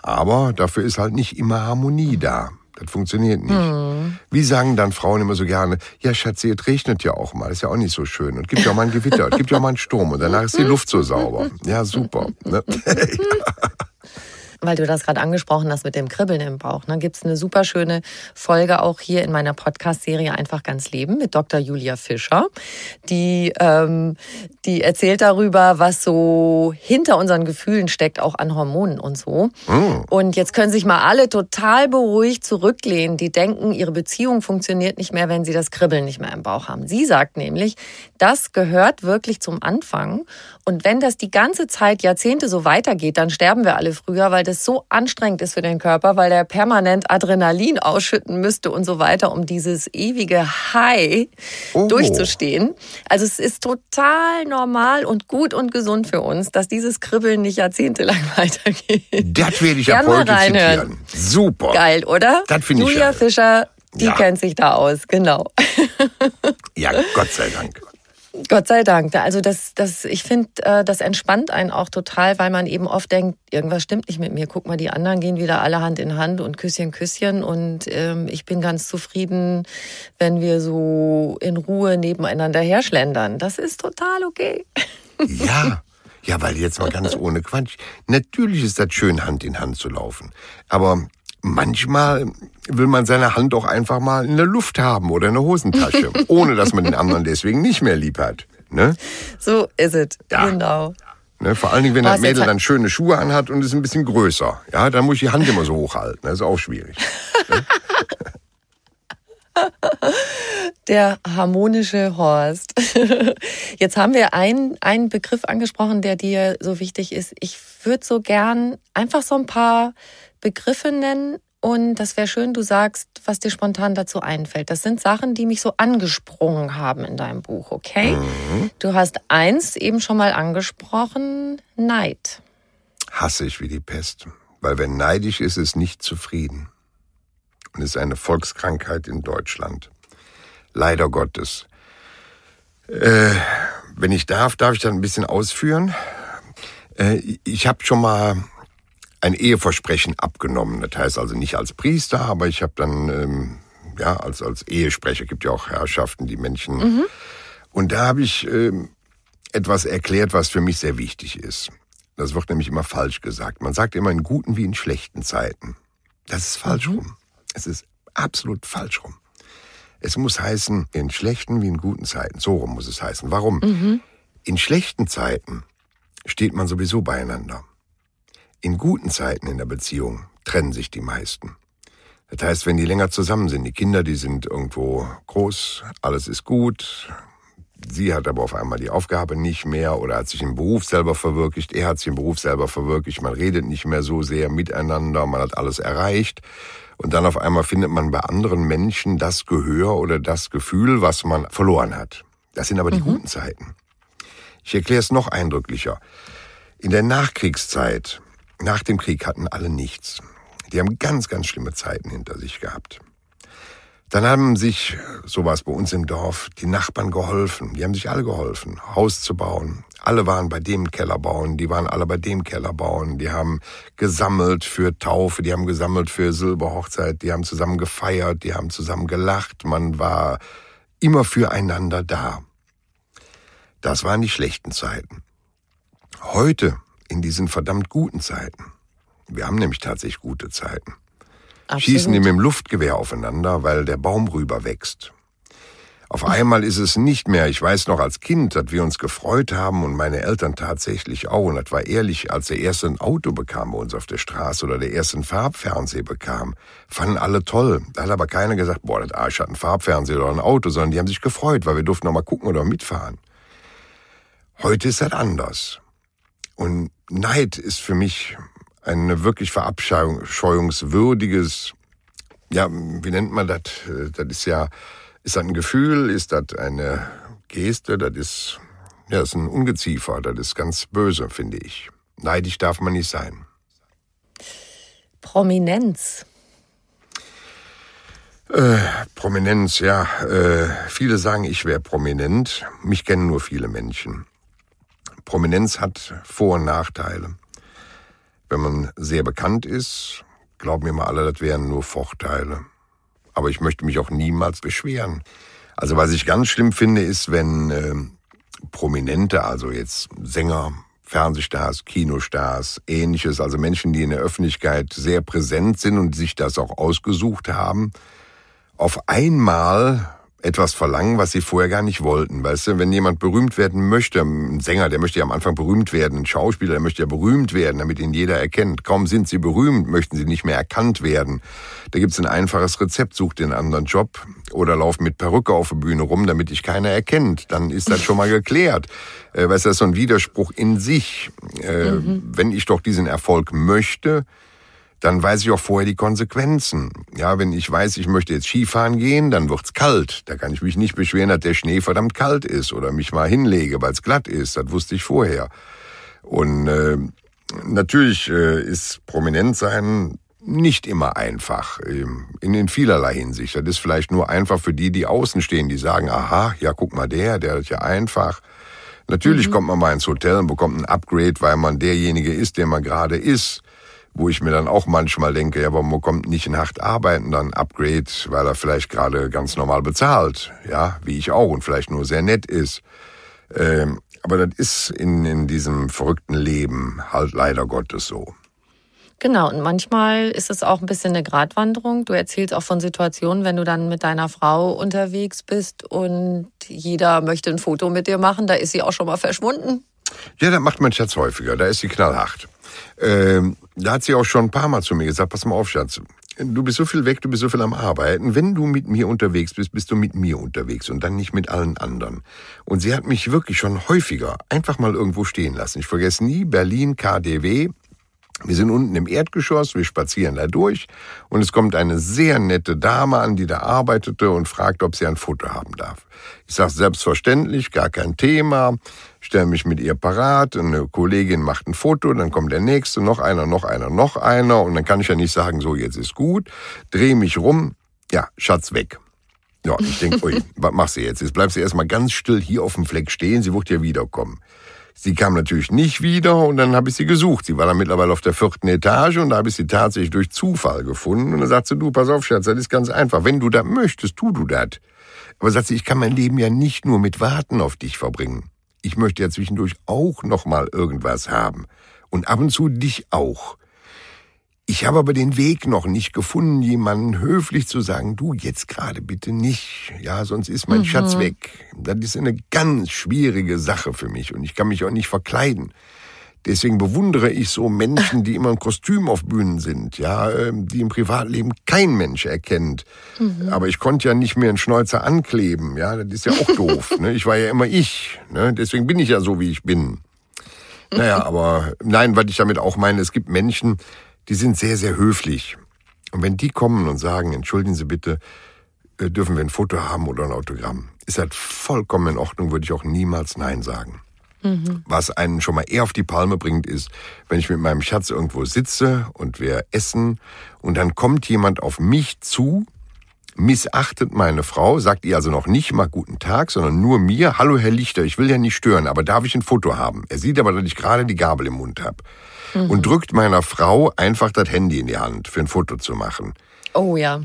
Speaker 2: Aber dafür ist halt nicht immer Harmonie da. Das funktioniert nicht. Hm. Wie sagen dann Frauen immer so gerne, ja Schatzi, es regnet ja auch mal, ist ja auch nicht so schön. Und gibt ja auch mal ein Gewitter, es gibt ja auch mal einen Sturm und danach ist die Luft so sauber. Ja, super. Ne?
Speaker 1: weil du das gerade angesprochen hast mit dem Kribbeln im Bauch. Ne, Gibt es eine super schöne Folge auch hier in meiner Podcast-Serie Einfach ganz Leben mit Dr. Julia Fischer. Die, ähm, die erzählt darüber, was so hinter unseren Gefühlen steckt, auch an Hormonen und so. Oh. Und jetzt können sich mal alle total beruhigt zurücklehnen, die denken, ihre Beziehung funktioniert nicht mehr, wenn sie das Kribbeln nicht mehr im Bauch haben. Sie sagt nämlich, das gehört wirklich zum Anfang. Und wenn das die ganze Zeit, Jahrzehnte so weitergeht, dann sterben wir alle früher, weil das so anstrengend ist für den Körper, weil der permanent Adrenalin ausschütten müsste und so weiter, um dieses ewige High oh. durchzustehen. Also es ist total normal und gut und gesund für uns, dass dieses Kribbeln nicht jahrzehntelang weitergeht.
Speaker 2: Das werde ich ab heute zitieren. Super.
Speaker 1: Geil, oder?
Speaker 2: Das finde
Speaker 1: ich Julia Fischer, die ja. kennt sich da aus, genau.
Speaker 2: ja, Gott sei Dank.
Speaker 1: Gott sei Dank. Also das, das, ich finde, äh, das entspannt einen auch total, weil man eben oft denkt, irgendwas stimmt nicht mit mir. Guck mal, die anderen gehen wieder alle Hand in Hand und Küsschen, Küsschen. Und ähm, ich bin ganz zufrieden, wenn wir so in Ruhe nebeneinander herschlendern. Das ist total okay.
Speaker 2: Ja. Ja, weil jetzt mal ganz ohne Quatsch. Natürlich ist das schön, Hand in Hand zu laufen. Aber manchmal will man seine Hand auch einfach mal in der Luft haben oder in der Hosentasche, ohne dass man den anderen deswegen nicht mehr lieb hat. Ne?
Speaker 1: So ist es, ja. genau.
Speaker 2: Ne, vor allen Dingen, wenn das Mädel dann schöne Schuhe anhat und ist ein bisschen größer. Ja, dann muss ich die Hand immer so hochhalten. Das ist auch schwierig. Ne?
Speaker 1: Der harmonische Horst. Jetzt haben wir einen, einen Begriff angesprochen, der dir so wichtig ist. Ich würde so gern einfach so ein paar Begriffe nennen und das wäre schön, du sagst, was dir spontan dazu einfällt. Das sind Sachen, die mich so angesprungen haben in deinem Buch, okay? Mhm. Du hast eins eben schon mal angesprochen, Neid.
Speaker 2: Hasse ich wie die Pest. Weil wer neidisch ist, ist nicht zufrieden. Und ist eine Volkskrankheit in Deutschland. Leider Gottes. Äh, wenn ich darf, darf ich dann ein bisschen ausführen. Äh, ich habe schon mal ein Eheversprechen abgenommen. Das heißt also nicht als Priester, aber ich habe dann ähm, ja als als Ehesprecher gibt ja auch Herrschaften, die Menschen. Mhm. Und da habe ich ähm, etwas erklärt, was für mich sehr wichtig ist. Das wird nämlich immer falsch gesagt. Man sagt immer in guten wie in schlechten Zeiten. Das ist falsch mhm. rum. Es ist absolut falsch rum. Es muss heißen, in schlechten wie in guten Zeiten. So rum muss es heißen. Warum? Mhm. In schlechten Zeiten steht man sowieso beieinander. In guten Zeiten in der Beziehung trennen sich die meisten. Das heißt, wenn die länger zusammen sind, die Kinder, die sind irgendwo groß, alles ist gut. Sie hat aber auf einmal die Aufgabe nicht mehr oder hat sich im Beruf selber verwirklicht. Er hat sich im Beruf selber verwirklicht. Man redet nicht mehr so sehr miteinander. Man hat alles erreicht. Und dann auf einmal findet man bei anderen Menschen das Gehör oder das Gefühl, was man verloren hat. Das sind aber die mhm. guten Zeiten. Ich erkläre es noch eindrücklicher. In der Nachkriegszeit nach dem Krieg hatten alle nichts. Die haben ganz, ganz schlimme Zeiten hinter sich gehabt. Dann haben sich, sowas bei uns im Dorf, die Nachbarn geholfen. Die haben sich alle geholfen, Haus zu bauen. Alle waren bei dem Keller bauen, die waren alle bei dem Keller bauen. Die haben gesammelt für Taufe, die haben gesammelt für Silberhochzeit, die haben zusammen gefeiert, die haben zusammen gelacht. Man war immer füreinander da. Das waren die schlechten Zeiten. Heute, in diesen verdammt guten Zeiten, wir haben nämlich tatsächlich gute Zeiten, Absolut. schießen die mit dem Luftgewehr aufeinander, weil der Baum rüber wächst. Auf einmal ist es nicht mehr, ich weiß noch als Kind, dass wir uns gefreut haben und meine Eltern tatsächlich auch. Und das war ehrlich, als der erste ein Auto bekam bei uns auf der Straße oder der erste einen Farbfernseher bekam, fanden alle toll. Da hat aber keiner gesagt, boah, das Arsch hat einen Farbfernseher oder ein Auto, sondern die haben sich gefreut, weil wir durften noch mal gucken oder mitfahren. Heute ist das anders. Und Neid ist für mich ein wirklich verabscheuungswürdiges, ja, wie nennt man das? Das ist ja, ist das ein Gefühl, ist das eine Geste, das ist, ja, das ist ein Ungeziefer, das ist ganz böse, finde ich. Neidisch darf man nicht sein.
Speaker 1: Prominenz.
Speaker 2: Äh, Prominenz, ja. Äh, viele sagen, ich wäre prominent. Mich kennen nur viele Menschen. Prominenz hat Vor- und Nachteile. Wenn man sehr bekannt ist, glauben mir mal alle, das wären nur Vorteile. Aber ich möchte mich auch niemals beschweren. Also was ich ganz schlimm finde, ist, wenn äh, Prominente, also jetzt Sänger, Fernsehstars, Kinostars, ähnliches, also Menschen, die in der Öffentlichkeit sehr präsent sind und sich das auch ausgesucht haben, auf einmal etwas verlangen, was sie vorher gar nicht wollten. Weißt du, wenn jemand berühmt werden möchte, ein Sänger, der möchte ja am Anfang berühmt werden, ein Schauspieler, der möchte ja berühmt werden, damit ihn jeder erkennt. Kaum sind sie berühmt, möchten sie nicht mehr erkannt werden. Da gibt's ein einfaches Rezept, such den anderen Job oder lauf mit Perücke auf der Bühne rum, damit dich keiner erkennt. Dann ist das schon mal geklärt. Äh, weißt du, das ist so ein Widerspruch in sich. Äh, mhm. Wenn ich doch diesen Erfolg möchte, dann weiß ich auch vorher die Konsequenzen. Ja, wenn ich weiß, ich möchte jetzt Skifahren gehen, dann wird's kalt. Da kann ich mich nicht beschweren, dass der Schnee verdammt kalt ist oder mich mal hinlege, weil es glatt ist. Das wusste ich vorher. Und äh, natürlich äh, ist prominent sein nicht immer einfach, ähm, in, in vielerlei Hinsicht. Das ist vielleicht nur einfach für die, die außen stehen, die sagen, aha, ja, guck mal der, der ist ja einfach. Natürlich mhm. kommt man mal ins Hotel und bekommt ein Upgrade, weil man derjenige ist, der man gerade ist wo ich mir dann auch manchmal denke, ja, warum kommt nicht in hart arbeiten dann Upgrade, weil er vielleicht gerade ganz normal bezahlt, ja, wie ich auch und vielleicht nur sehr nett ist. Ähm, aber das ist in, in diesem verrückten Leben halt leider Gottes so.
Speaker 1: Genau, und manchmal ist es auch ein bisschen eine Gratwanderung. Du erzählst auch von Situationen, wenn du dann mit deiner Frau unterwegs bist und jeder möchte ein Foto mit dir machen, da ist sie auch schon mal verschwunden.
Speaker 2: Ja, das macht mein Schatz häufiger, da ist sie knallhart. Ähm, da hat sie auch schon ein paar Mal zu mir gesagt, pass mal auf, Schatz, du bist so viel weg, du bist so viel am Arbeiten. Wenn du mit mir unterwegs bist, bist du mit mir unterwegs und dann nicht mit allen anderen. Und sie hat mich wirklich schon häufiger einfach mal irgendwo stehen lassen. Ich vergesse nie Berlin KDW. Wir sind unten im Erdgeschoss, wir spazieren da durch und es kommt eine sehr nette Dame an, die da arbeitete und fragt, ob sie ein Foto haben darf. Ich sage selbstverständlich, gar kein Thema stelle mich mit ihr parat, eine Kollegin macht ein Foto, dann kommt der nächste, noch einer, noch einer, noch einer und dann kann ich ja nicht sagen, so jetzt ist gut, drehe mich rum, ja, Schatz weg. Ja, ich denke, ui, was machst du jetzt? Jetzt bleibst du erstmal ganz still hier auf dem Fleck stehen, sie wird ja wiederkommen. Sie kam natürlich nicht wieder und dann habe ich sie gesucht. Sie war dann mittlerweile auf der vierten Etage und da habe ich sie tatsächlich durch Zufall gefunden. Und dann sagt sie, du, pass auf, Schatz, das ist ganz einfach. Wenn du das möchtest, tu du das. Aber sagt sie, ich kann mein Leben ja nicht nur mit Warten auf dich verbringen ich möchte ja zwischendurch auch noch mal irgendwas haben und ab und zu dich auch. Ich habe aber den Weg noch nicht gefunden, jemanden höflich zu sagen, du jetzt gerade bitte nicht, ja, sonst ist mein mhm. Schatz weg. Das ist eine ganz schwierige Sache für mich und ich kann mich auch nicht verkleiden. Deswegen bewundere ich so Menschen, die immer ein Kostüm auf Bühnen sind, ja, ähm, die im Privatleben kein Mensch erkennt. Mhm. Aber ich konnte ja nicht mehr einen Schnäuzer ankleben, ja, das ist ja auch doof. Ne? Ich war ja immer ich, ne? deswegen bin ich ja so, wie ich bin. Naja, aber nein, was ich damit auch meine, es gibt Menschen, die sind sehr, sehr höflich. Und wenn die kommen und sagen, entschuldigen Sie bitte, äh, dürfen wir ein Foto haben oder ein Autogramm, ist halt vollkommen in Ordnung, würde ich auch niemals Nein sagen. Mhm. Was einen schon mal eher auf die Palme bringt, ist, wenn ich mit meinem Schatz irgendwo sitze und wir essen und dann kommt jemand auf mich zu missachtet meine Frau, sagt ihr also noch nicht mal guten Tag, sondern nur mir, hallo Herr Lichter, ich will ja nicht stören, aber darf ich ein Foto haben? Er sieht aber, dass ich gerade die Gabel im Mund habe. Mhm. Und drückt meiner Frau einfach das Handy in die Hand, für ein Foto zu machen.
Speaker 1: Oh ja.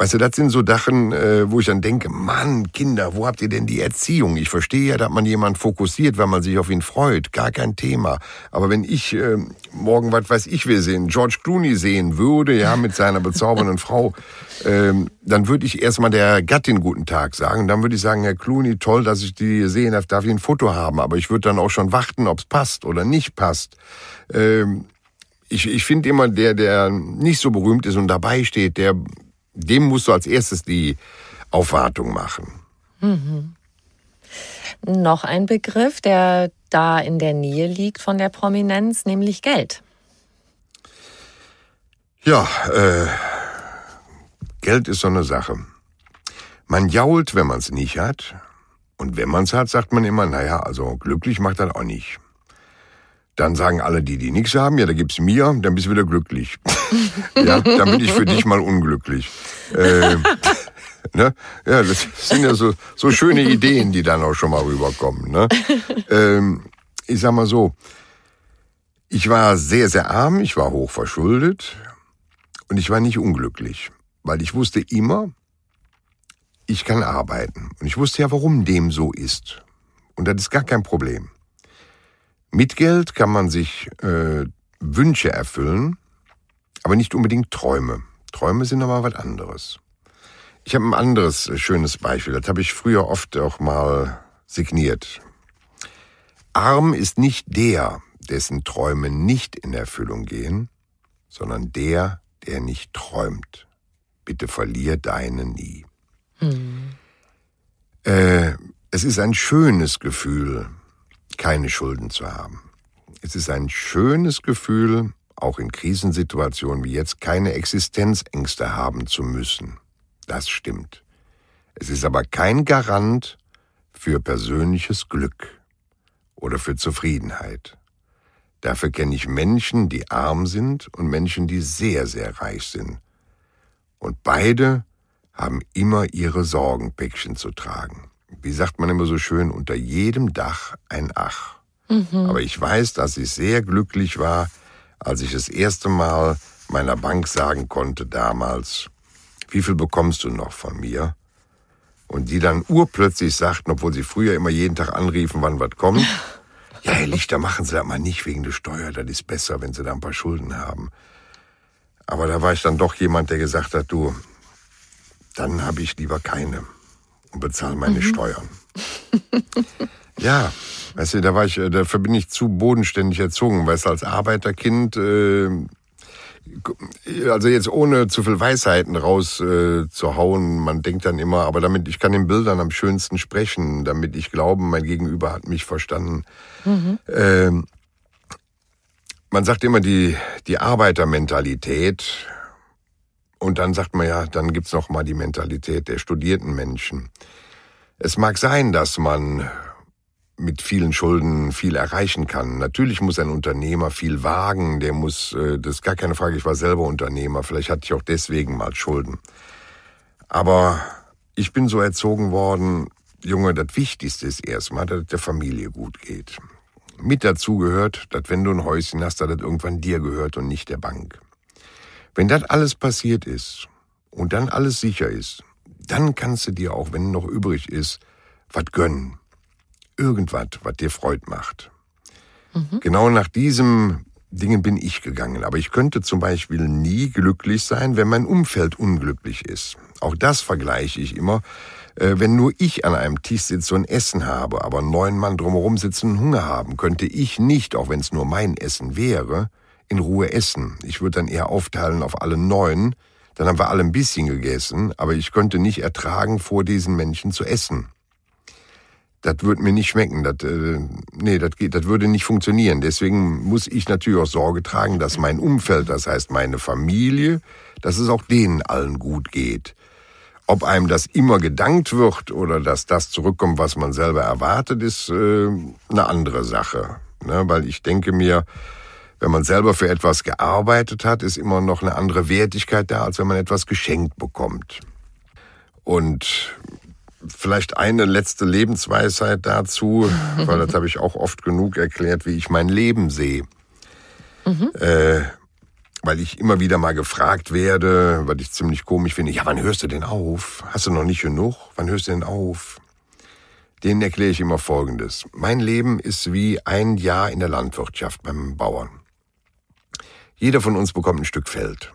Speaker 2: Weißt du, das sind so Sachen, äh, wo ich dann denke, Mann, Kinder, wo habt ihr denn die Erziehung? Ich verstehe ja, dass man jemand fokussiert, weil man sich auf ihn freut, gar kein Thema. Aber wenn ich äh, morgen, was weiß ich, wir sehen, George Clooney sehen würde, ja, mit seiner bezaubernden Frau, äh, dann würde ich erstmal der Gattin guten Tag sagen. Dann würde ich sagen, Herr Clooney, toll, dass ich die sehen darf, darf ich ein Foto haben. Aber ich würde dann auch schon warten, ob es passt oder nicht passt. Ähm, ich, ich finde immer, der, der nicht so berühmt ist und dabei steht, der dem musst du als erstes die Aufwartung machen.
Speaker 1: Mhm. Noch ein Begriff, der da in der Nähe liegt von der Prominenz, nämlich Geld.
Speaker 2: Ja, äh, Geld ist so eine Sache. Man jault, wenn man es nicht hat. Und wenn man es hat, sagt man immer, naja, also glücklich macht das auch nicht. Dann sagen alle, die, die nichts haben, ja, da gibt's mir, dann bist du wieder glücklich. ja, dann bin ich für dich mal unglücklich. Äh, ne? Ja, das sind ja so, so schöne Ideen, die dann auch schon mal rüberkommen. Ne? Ähm, ich sag mal so, ich war sehr, sehr arm, ich war hoch verschuldet und ich war nicht unglücklich, weil ich wusste immer, ich kann arbeiten. Und ich wusste ja, warum dem so ist. Und das ist gar kein Problem. Mit Geld kann man sich äh, Wünsche erfüllen, aber nicht unbedingt Träume. Träume sind aber was anderes. Ich habe ein anderes äh, schönes Beispiel, das habe ich früher oft auch mal signiert. Arm ist nicht der, dessen Träume nicht in Erfüllung gehen, sondern der, der nicht träumt. Bitte verlier deine nie. Hm. Äh, es ist ein schönes Gefühl, keine Schulden zu haben. Es ist ein schönes Gefühl, auch in Krisensituationen wie jetzt keine Existenzängste haben zu müssen. Das stimmt. Es ist aber kein Garant für persönliches Glück oder für Zufriedenheit. Dafür kenne ich Menschen, die arm sind und Menschen, die sehr, sehr reich sind. Und beide haben immer ihre Sorgenpäckchen zu tragen wie sagt man immer so schön, unter jedem Dach ein Ach. Mhm. Aber ich weiß, dass ich sehr glücklich war, als ich das erste Mal meiner Bank sagen konnte damals, wie viel bekommst du noch von mir? Und die dann urplötzlich sagten, obwohl sie früher immer jeden Tag anriefen, wann was kommt. Ja, Herr Lichter, machen Sie das mal nicht wegen der Steuer, das ist besser, wenn Sie da ein paar Schulden haben. Aber da war ich dann doch jemand, der gesagt hat, du, dann habe ich lieber keine und bezahle meine mhm. Steuern. ja, weißt du, da war ich, äh, dafür bin ich zu bodenständig erzogen, weißt du, als Arbeiterkind, äh, also jetzt ohne zu viel Weisheiten rauszuhauen, äh, man denkt dann immer, aber damit, ich kann in Bildern am schönsten sprechen, damit ich glaube, mein Gegenüber hat mich verstanden. Mhm. Äh, man sagt immer die, die Arbeitermentalität, und dann sagt man ja, dann gibt's noch mal die Mentalität der studierten Menschen. Es mag sein, dass man mit vielen Schulden viel erreichen kann. Natürlich muss ein Unternehmer viel wagen, der muss, äh, das ist gar keine Frage, ich war selber Unternehmer, vielleicht hatte ich auch deswegen mal Schulden. Aber ich bin so erzogen worden, Junge, das Wichtigste ist erstmal, dass es der Familie gut geht. Mit dazu gehört, dass wenn du ein Häuschen hast, dass das irgendwann dir gehört und nicht der Bank. Wenn das alles passiert ist und dann alles sicher ist, dann kannst du dir auch, wenn noch übrig ist, was gönnen. Irgendwas, was dir Freude macht. Mhm. Genau nach diesem Dingen bin ich gegangen. Aber ich könnte zum Beispiel nie glücklich sein, wenn mein Umfeld unglücklich ist. Auch das vergleiche ich immer. Äh, wenn nur ich an einem Tisch sitze und Essen habe, aber neun Mann drumherum sitzen und Hunger haben, könnte ich nicht, auch wenn es nur mein Essen wäre, in Ruhe essen. Ich würde dann eher aufteilen auf alle neun. Dann haben wir alle ein bisschen gegessen, aber ich könnte nicht ertragen, vor diesen Menschen zu essen. Das würde mir nicht schmecken. Das, äh, nee, das, geht, das würde nicht funktionieren. Deswegen muss ich natürlich auch Sorge tragen, dass mein Umfeld, das heißt meine Familie, dass es auch denen allen gut geht. Ob einem das immer gedankt wird oder dass das zurückkommt, was man selber erwartet, ist äh, eine andere Sache. Ne? Weil ich denke mir, wenn man selber für etwas gearbeitet hat, ist immer noch eine andere Wertigkeit da, als wenn man etwas geschenkt bekommt. Und vielleicht eine letzte Lebensweisheit dazu, weil das habe ich auch oft genug erklärt, wie ich mein Leben sehe. Mhm. Äh, weil ich immer wieder mal gefragt werde, weil ich ziemlich komisch finde, ja, wann hörst du denn auf? Hast du noch nicht genug? Wann hörst du denn auf? Denen erkläre ich immer Folgendes. Mein Leben ist wie ein Jahr in der Landwirtschaft beim Bauern. Jeder von uns bekommt ein Stück Feld.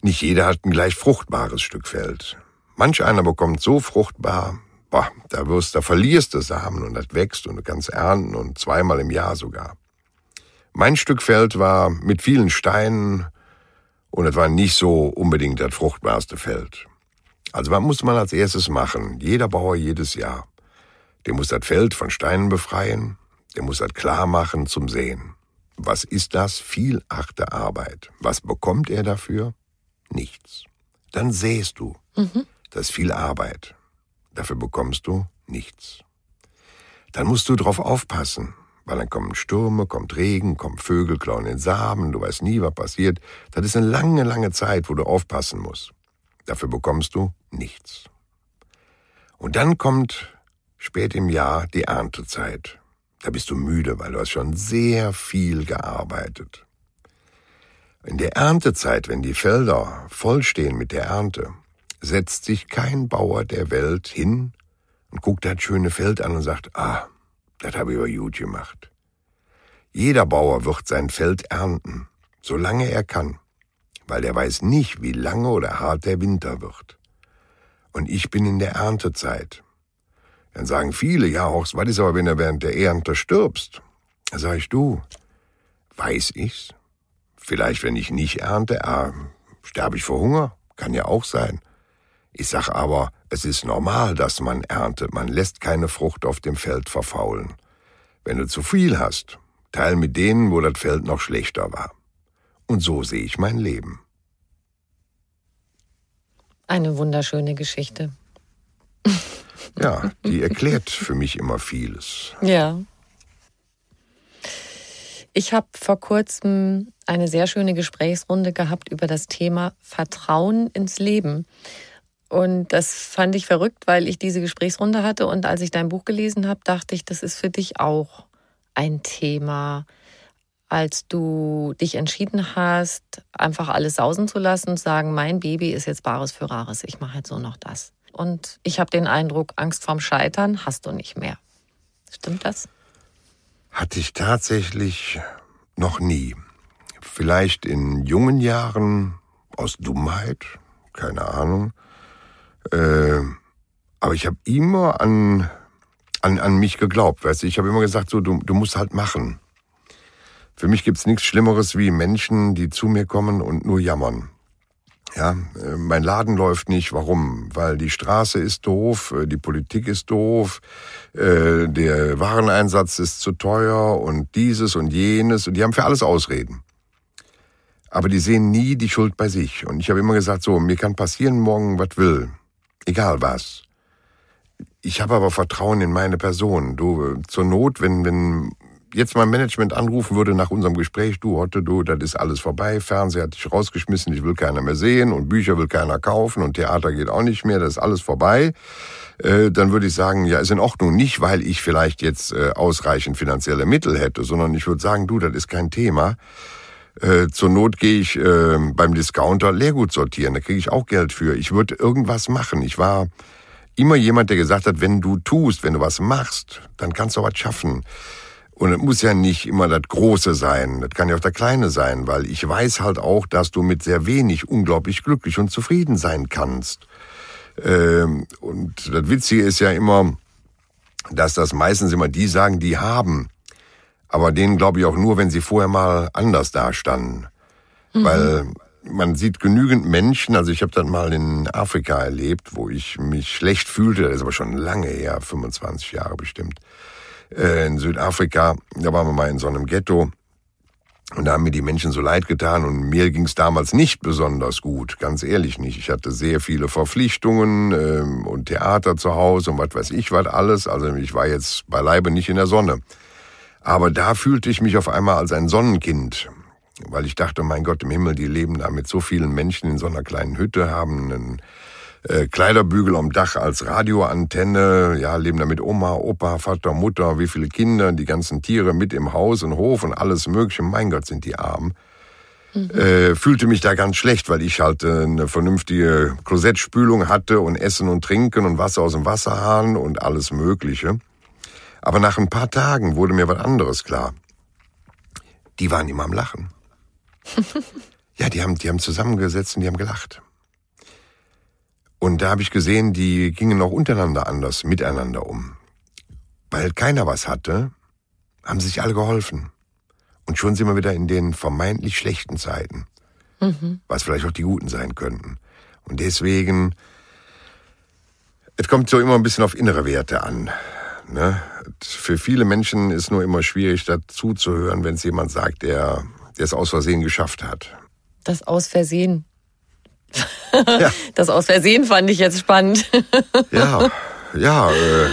Speaker 2: Nicht jeder hat ein gleich fruchtbares Stück Feld. Manch einer bekommt so fruchtbar, boah, da wirst, da verlierst du Samen und das wächst und du kannst ernten und zweimal im Jahr sogar. Mein Stück Feld war mit vielen Steinen und es war nicht so unbedingt das fruchtbarste Feld. Also was muss man als erstes machen? Jeder Bauer jedes Jahr. Der muss das Feld von Steinen befreien, der muss das klar machen zum Sehen. Was ist das? Viel harte Arbeit. Was bekommt er dafür? Nichts. Dann sähst du. Mhm. Das ist viel Arbeit. Dafür bekommst du nichts. Dann musst du drauf aufpassen, weil dann kommen Stürme, kommt Regen, kommen Vögel, klauen den Samen, du weißt nie, was passiert. Das ist eine lange, lange Zeit, wo du aufpassen musst. Dafür bekommst du nichts. Und dann kommt spät im Jahr die Erntezeit. Da bist du müde, weil du hast schon sehr viel gearbeitet. In der Erntezeit, wenn die Felder vollstehen mit der Ernte, setzt sich kein Bauer der Welt hin und guckt das schöne Feld an und sagt, ah, das habe ich aber gut gemacht. Jeder Bauer wird sein Feld ernten, solange er kann, weil er weiß nicht, wie lange oder hart der Winter wird. Und ich bin in der Erntezeit. Dann sagen viele, ja, Horst, was ist aber, wenn du während der Ernte stirbst? Da sag ich, du, weiß ich's? Vielleicht, wenn ich nicht ernte, ah, sterbe ich vor Hunger? Kann ja auch sein. Ich sag aber, es ist normal, dass man erntet. Man lässt keine Frucht auf dem Feld verfaulen. Wenn du zu viel hast, teil mit denen, wo das Feld noch schlechter war. Und so sehe ich mein Leben.
Speaker 1: Eine wunderschöne Geschichte.
Speaker 2: Ja, die erklärt für mich immer vieles.
Speaker 1: Ja. Ich habe vor kurzem eine sehr schöne Gesprächsrunde gehabt über das Thema Vertrauen ins Leben. Und das fand ich verrückt, weil ich diese Gesprächsrunde hatte. Und als ich dein Buch gelesen habe, dachte ich, das ist für dich auch ein Thema. Als du dich entschieden hast, einfach alles sausen zu lassen und sagen, mein Baby ist jetzt Bares für Rares, ich mache jetzt nur noch das. Und ich habe den Eindruck, Angst vorm Scheitern hast du nicht mehr. Stimmt das?
Speaker 2: Hatte ich tatsächlich noch nie. Vielleicht in jungen Jahren aus Dummheit, keine Ahnung. Äh, aber ich habe immer an, an, an mich geglaubt. Weißt du? Ich habe immer gesagt, so, du, du musst halt machen. Für mich gibt's nichts Schlimmeres wie Menschen, die zu mir kommen und nur jammern. Ja, äh, mein Laden läuft nicht. Warum? Weil die Straße ist doof, äh, die Politik ist doof, äh, der Wareneinsatz ist zu teuer und dieses und jenes und die haben für alles Ausreden. Aber die sehen nie die Schuld bei sich. Und ich habe immer gesagt, so, mir kann passieren morgen, was will. Egal was. Ich habe aber Vertrauen in meine Person. Du, zur Not, wenn, wenn jetzt mein Management anrufen würde nach unserem Gespräch, du Hotte, du, das ist alles vorbei, Fernseher hat dich rausgeschmissen, ich will keiner mehr sehen und Bücher will keiner kaufen und Theater geht auch nicht mehr, das ist alles vorbei, äh, dann würde ich sagen, ja, ist in Ordnung. Nicht, weil ich vielleicht jetzt äh, ausreichend finanzielle Mittel hätte, sondern ich würde sagen, du, das ist kein Thema. Äh, zur Not gehe ich äh, beim Discounter Leergut sortieren, da kriege ich auch Geld für. Ich würde irgendwas machen. Ich war immer jemand, der gesagt hat, wenn du tust, wenn du was machst, dann kannst du was schaffen. Und es muss ja nicht immer das Große sein, das kann ja auch der Kleine sein, weil ich weiß halt auch, dass du mit sehr wenig unglaublich glücklich und zufrieden sein kannst. Ähm, und das Witzige ist ja immer, dass das meistens immer die sagen, die haben. Aber denen glaube ich auch nur, wenn sie vorher mal anders dastanden. Mhm. Weil man sieht genügend Menschen, also ich habe das mal in Afrika erlebt, wo ich mich schlecht fühlte, das ist aber schon lange her, 25 Jahre bestimmt äh, in Südafrika. Da waren wir mal in so einem Ghetto. Und da haben mir die Menschen so leid getan und mir ging es damals nicht besonders gut, ganz ehrlich nicht. Ich hatte sehr viele Verpflichtungen ähm, und Theater zu Hause und was weiß ich was alles. Also ich war jetzt beileibe nicht in der Sonne. Aber da fühlte ich mich auf einmal als ein Sonnenkind, weil ich dachte, mein Gott im Himmel, die leben da mit so vielen Menschen in so einer kleinen Hütte, haben einen äh, Kleiderbügel am Dach als Radioantenne, ja, leben da mit Oma, Opa, Vater, Mutter, wie viele Kinder, die ganzen Tiere mit im Haus und Hof und alles Mögliche. Mein Gott, sind die arm. Mhm. Äh, fühlte mich da ganz schlecht, weil ich halt äh, eine vernünftige Klosettspülung hatte und Essen und Trinken und Wasser aus dem Wasserhahn und alles Mögliche. Aber nach ein paar Tagen wurde mir was anderes klar. Die waren immer am Lachen. ja, die haben, die haben zusammengesetzt und die haben gelacht. Und da habe ich gesehen, die gingen auch untereinander anders, miteinander um. Weil keiner was hatte, haben sich alle geholfen. Und schon sind wir wieder in den vermeintlich schlechten Zeiten, mhm. was vielleicht auch die guten sein könnten. Und deswegen, es kommt so immer ein bisschen auf innere Werte an. Ne? Für viele Menschen ist nur immer schwierig, dazu zu hören, wenn es jemand sagt, der, der es aus Versehen geschafft hat.
Speaker 1: Das aus Versehen. Ja. Das aus Versehen fand ich jetzt spannend.
Speaker 2: Ja, ja, äh,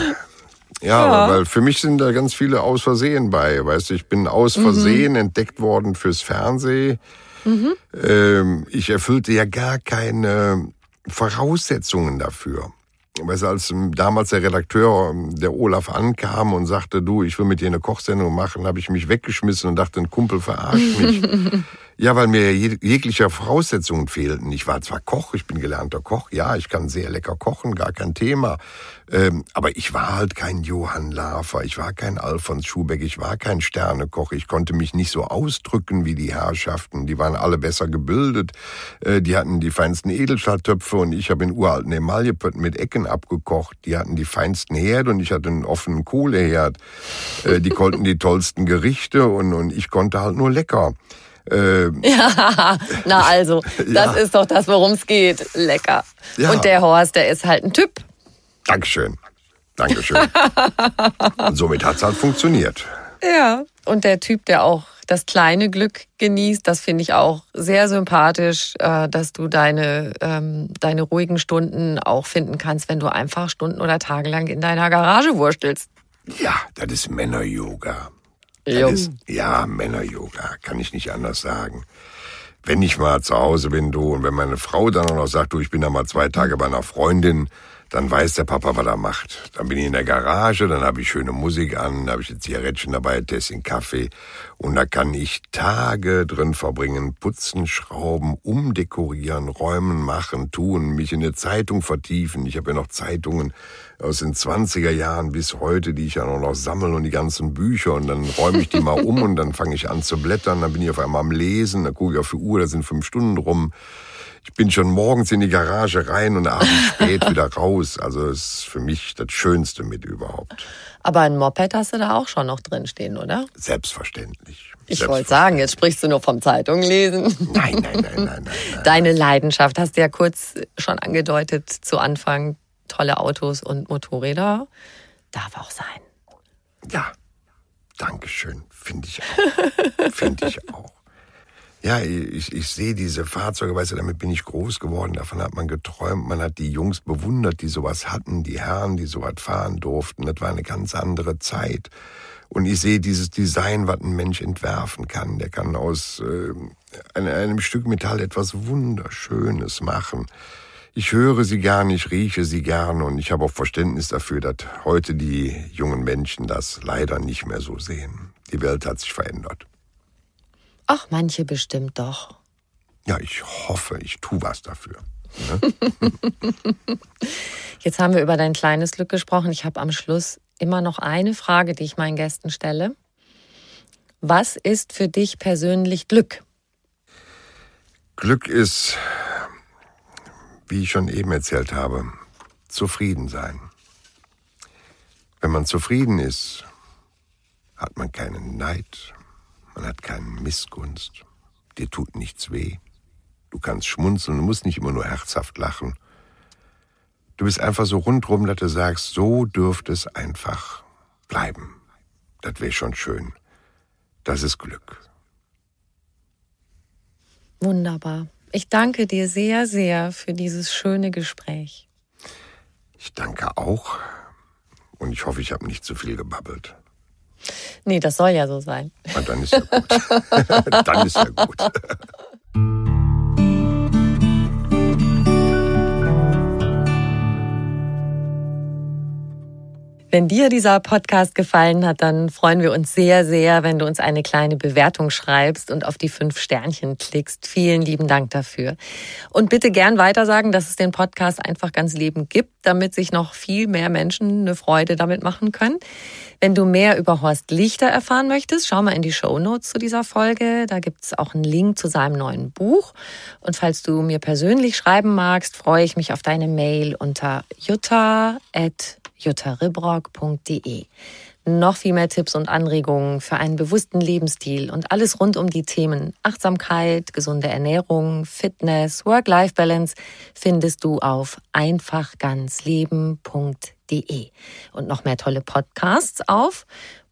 Speaker 2: ja, ja, weil für mich sind da ganz viele aus Versehen bei. Weißt du, ich bin aus mhm. Versehen mhm. entdeckt worden fürs Fernsehen. Mhm. Ähm, ich erfüllte ja gar keine Voraussetzungen dafür. Weißt du, als damals der Redakteur, der Olaf, ankam und sagte, du, ich will mit dir eine Kochsendung machen, habe ich mich weggeschmissen und dachte, ein Kumpel verarscht mich. Ja, weil mir jegliche Voraussetzungen fehlten. Ich war zwar Koch, ich bin gelernter Koch, ja, ich kann sehr lecker kochen, gar kein Thema. Ähm, aber ich war halt kein Johann Lafer, ich war kein Alfons Schubeck, ich war kein Sternekoch. Ich konnte mich nicht so ausdrücken wie die Herrschaften. Die waren alle besser gebildet. Äh, die hatten die feinsten Edelstahltöpfe und ich habe in uralten Emaillepötten mit Ecken abgekocht. Die hatten die feinsten Herde und ich hatte einen offenen Kohleherd. Äh, die konnten die tollsten Gerichte und, und ich konnte halt nur lecker.
Speaker 1: Ähm, ja, na also, das ja. ist doch das, worum es geht. Lecker. Ja. Und der Horst, der ist halt ein Typ.
Speaker 2: Dankeschön. Dankeschön. und somit hat es halt funktioniert.
Speaker 1: Ja, und der Typ, der auch das kleine Glück genießt, das finde ich auch sehr sympathisch, äh, dass du deine, ähm, deine ruhigen Stunden auch finden kannst, wenn du einfach Stunden oder Tage lang in deiner Garage wurstelst.
Speaker 2: Ja, das ist Männer-Yoga. Ist, ja, Männer-Yoga, kann ich nicht anders sagen. Wenn ich mal zu Hause bin, du, und wenn meine Frau dann auch noch sagt, du, ich bin da mal zwei Tage bei einer Freundin, dann weiß der Papa, was er macht. Dann bin ich in der Garage, dann habe ich schöne Musik an, habe ich ein Zigarettchen dabei, Tässchen Kaffee und da kann ich Tage drin verbringen, putzen, schrauben, umdekorieren, räumen, machen, tun, mich in eine Zeitung vertiefen. Ich habe ja noch Zeitungen aus den 20er Jahren bis heute, die ich ja noch sammle und die ganzen Bücher und dann räume ich die mal um und dann fange ich an zu blättern, dann bin ich auf einmal am Lesen, dann gucke ich auf die Uhr, da sind fünf Stunden rum. Ich bin schon morgens in die Garage rein und abends spät wieder raus. Also ist für mich das Schönste mit überhaupt.
Speaker 1: Aber ein Moped hast du da auch schon noch drin stehen, oder?
Speaker 2: Selbstverständlich.
Speaker 1: Ich wollte sagen, jetzt sprichst du nur vom Zeitung lesen.
Speaker 2: Nein, nein, nein, nein, nein, nein.
Speaker 1: Deine Leidenschaft hast du ja kurz schon angedeutet zu Anfang tolle Autos und Motorräder. Darf auch sein.
Speaker 2: Ja, Dankeschön. Finde ich auch. Finde ich auch. Ja, ich, ich sehe diese Fahrzeuge, weißt du, damit bin ich groß geworden, davon hat man geträumt, man hat die Jungs bewundert, die sowas hatten, die Herren, die sowas fahren durften. Das war eine ganz andere Zeit. Und ich sehe dieses Design, was ein Mensch entwerfen kann. Der kann aus äh, einem, Stück Metall etwas Wunderschönes machen. Ich höre sie gern, ich rieche sie gern und ich habe auch Verständnis dafür, dass heute die jungen Menschen das leider nicht mehr so sehen. Die Welt hat sich verändert.
Speaker 1: Ach, manche bestimmt doch.
Speaker 2: Ja, ich hoffe, ich tue was dafür. Ne?
Speaker 1: Jetzt haben wir über dein kleines Glück gesprochen. Ich habe am Schluss immer noch eine Frage, die ich meinen Gästen stelle. Was ist für dich persönlich Glück?
Speaker 2: Glück ist wie ich schon eben erzählt habe, zufrieden sein. Wenn man zufrieden ist, hat man keinen Neid, man hat keinen Missgunst, dir tut nichts weh. Du kannst schmunzeln, du musst nicht immer nur herzhaft lachen. Du bist einfach so rundrum, dass du sagst, so dürfte es einfach bleiben. Das wäre schon schön. Das ist Glück.
Speaker 1: Wunderbar. Ich danke dir sehr, sehr für dieses schöne Gespräch.
Speaker 2: Ich danke auch. Und ich hoffe, ich habe nicht zu viel gebabbelt.
Speaker 1: Nee, das soll ja so sein.
Speaker 2: Und dann ist ja gut. dann ist ja gut.
Speaker 1: Wenn dir dieser Podcast gefallen hat, dann freuen wir uns sehr, sehr, wenn du uns eine kleine Bewertung schreibst und auf die fünf Sternchen klickst. Vielen lieben Dank dafür. Und bitte gern weitersagen, dass es den Podcast einfach ganz Leben gibt, damit sich noch viel mehr Menschen eine Freude damit machen können. Wenn du mehr über Horst Lichter erfahren möchtest, schau mal in die Show Notes zu dieser Folge. Da gibt's auch einen Link zu seinem neuen Buch. Und falls du mir persönlich schreiben magst, freue ich mich auf deine Mail unter jutta@ juttaribrock.de. Noch viel mehr Tipps und Anregungen für einen bewussten Lebensstil und alles rund um die Themen Achtsamkeit, gesunde Ernährung, Fitness, Work-Life-Balance findest du auf einfachganzleben.de. Und noch mehr tolle Podcasts auf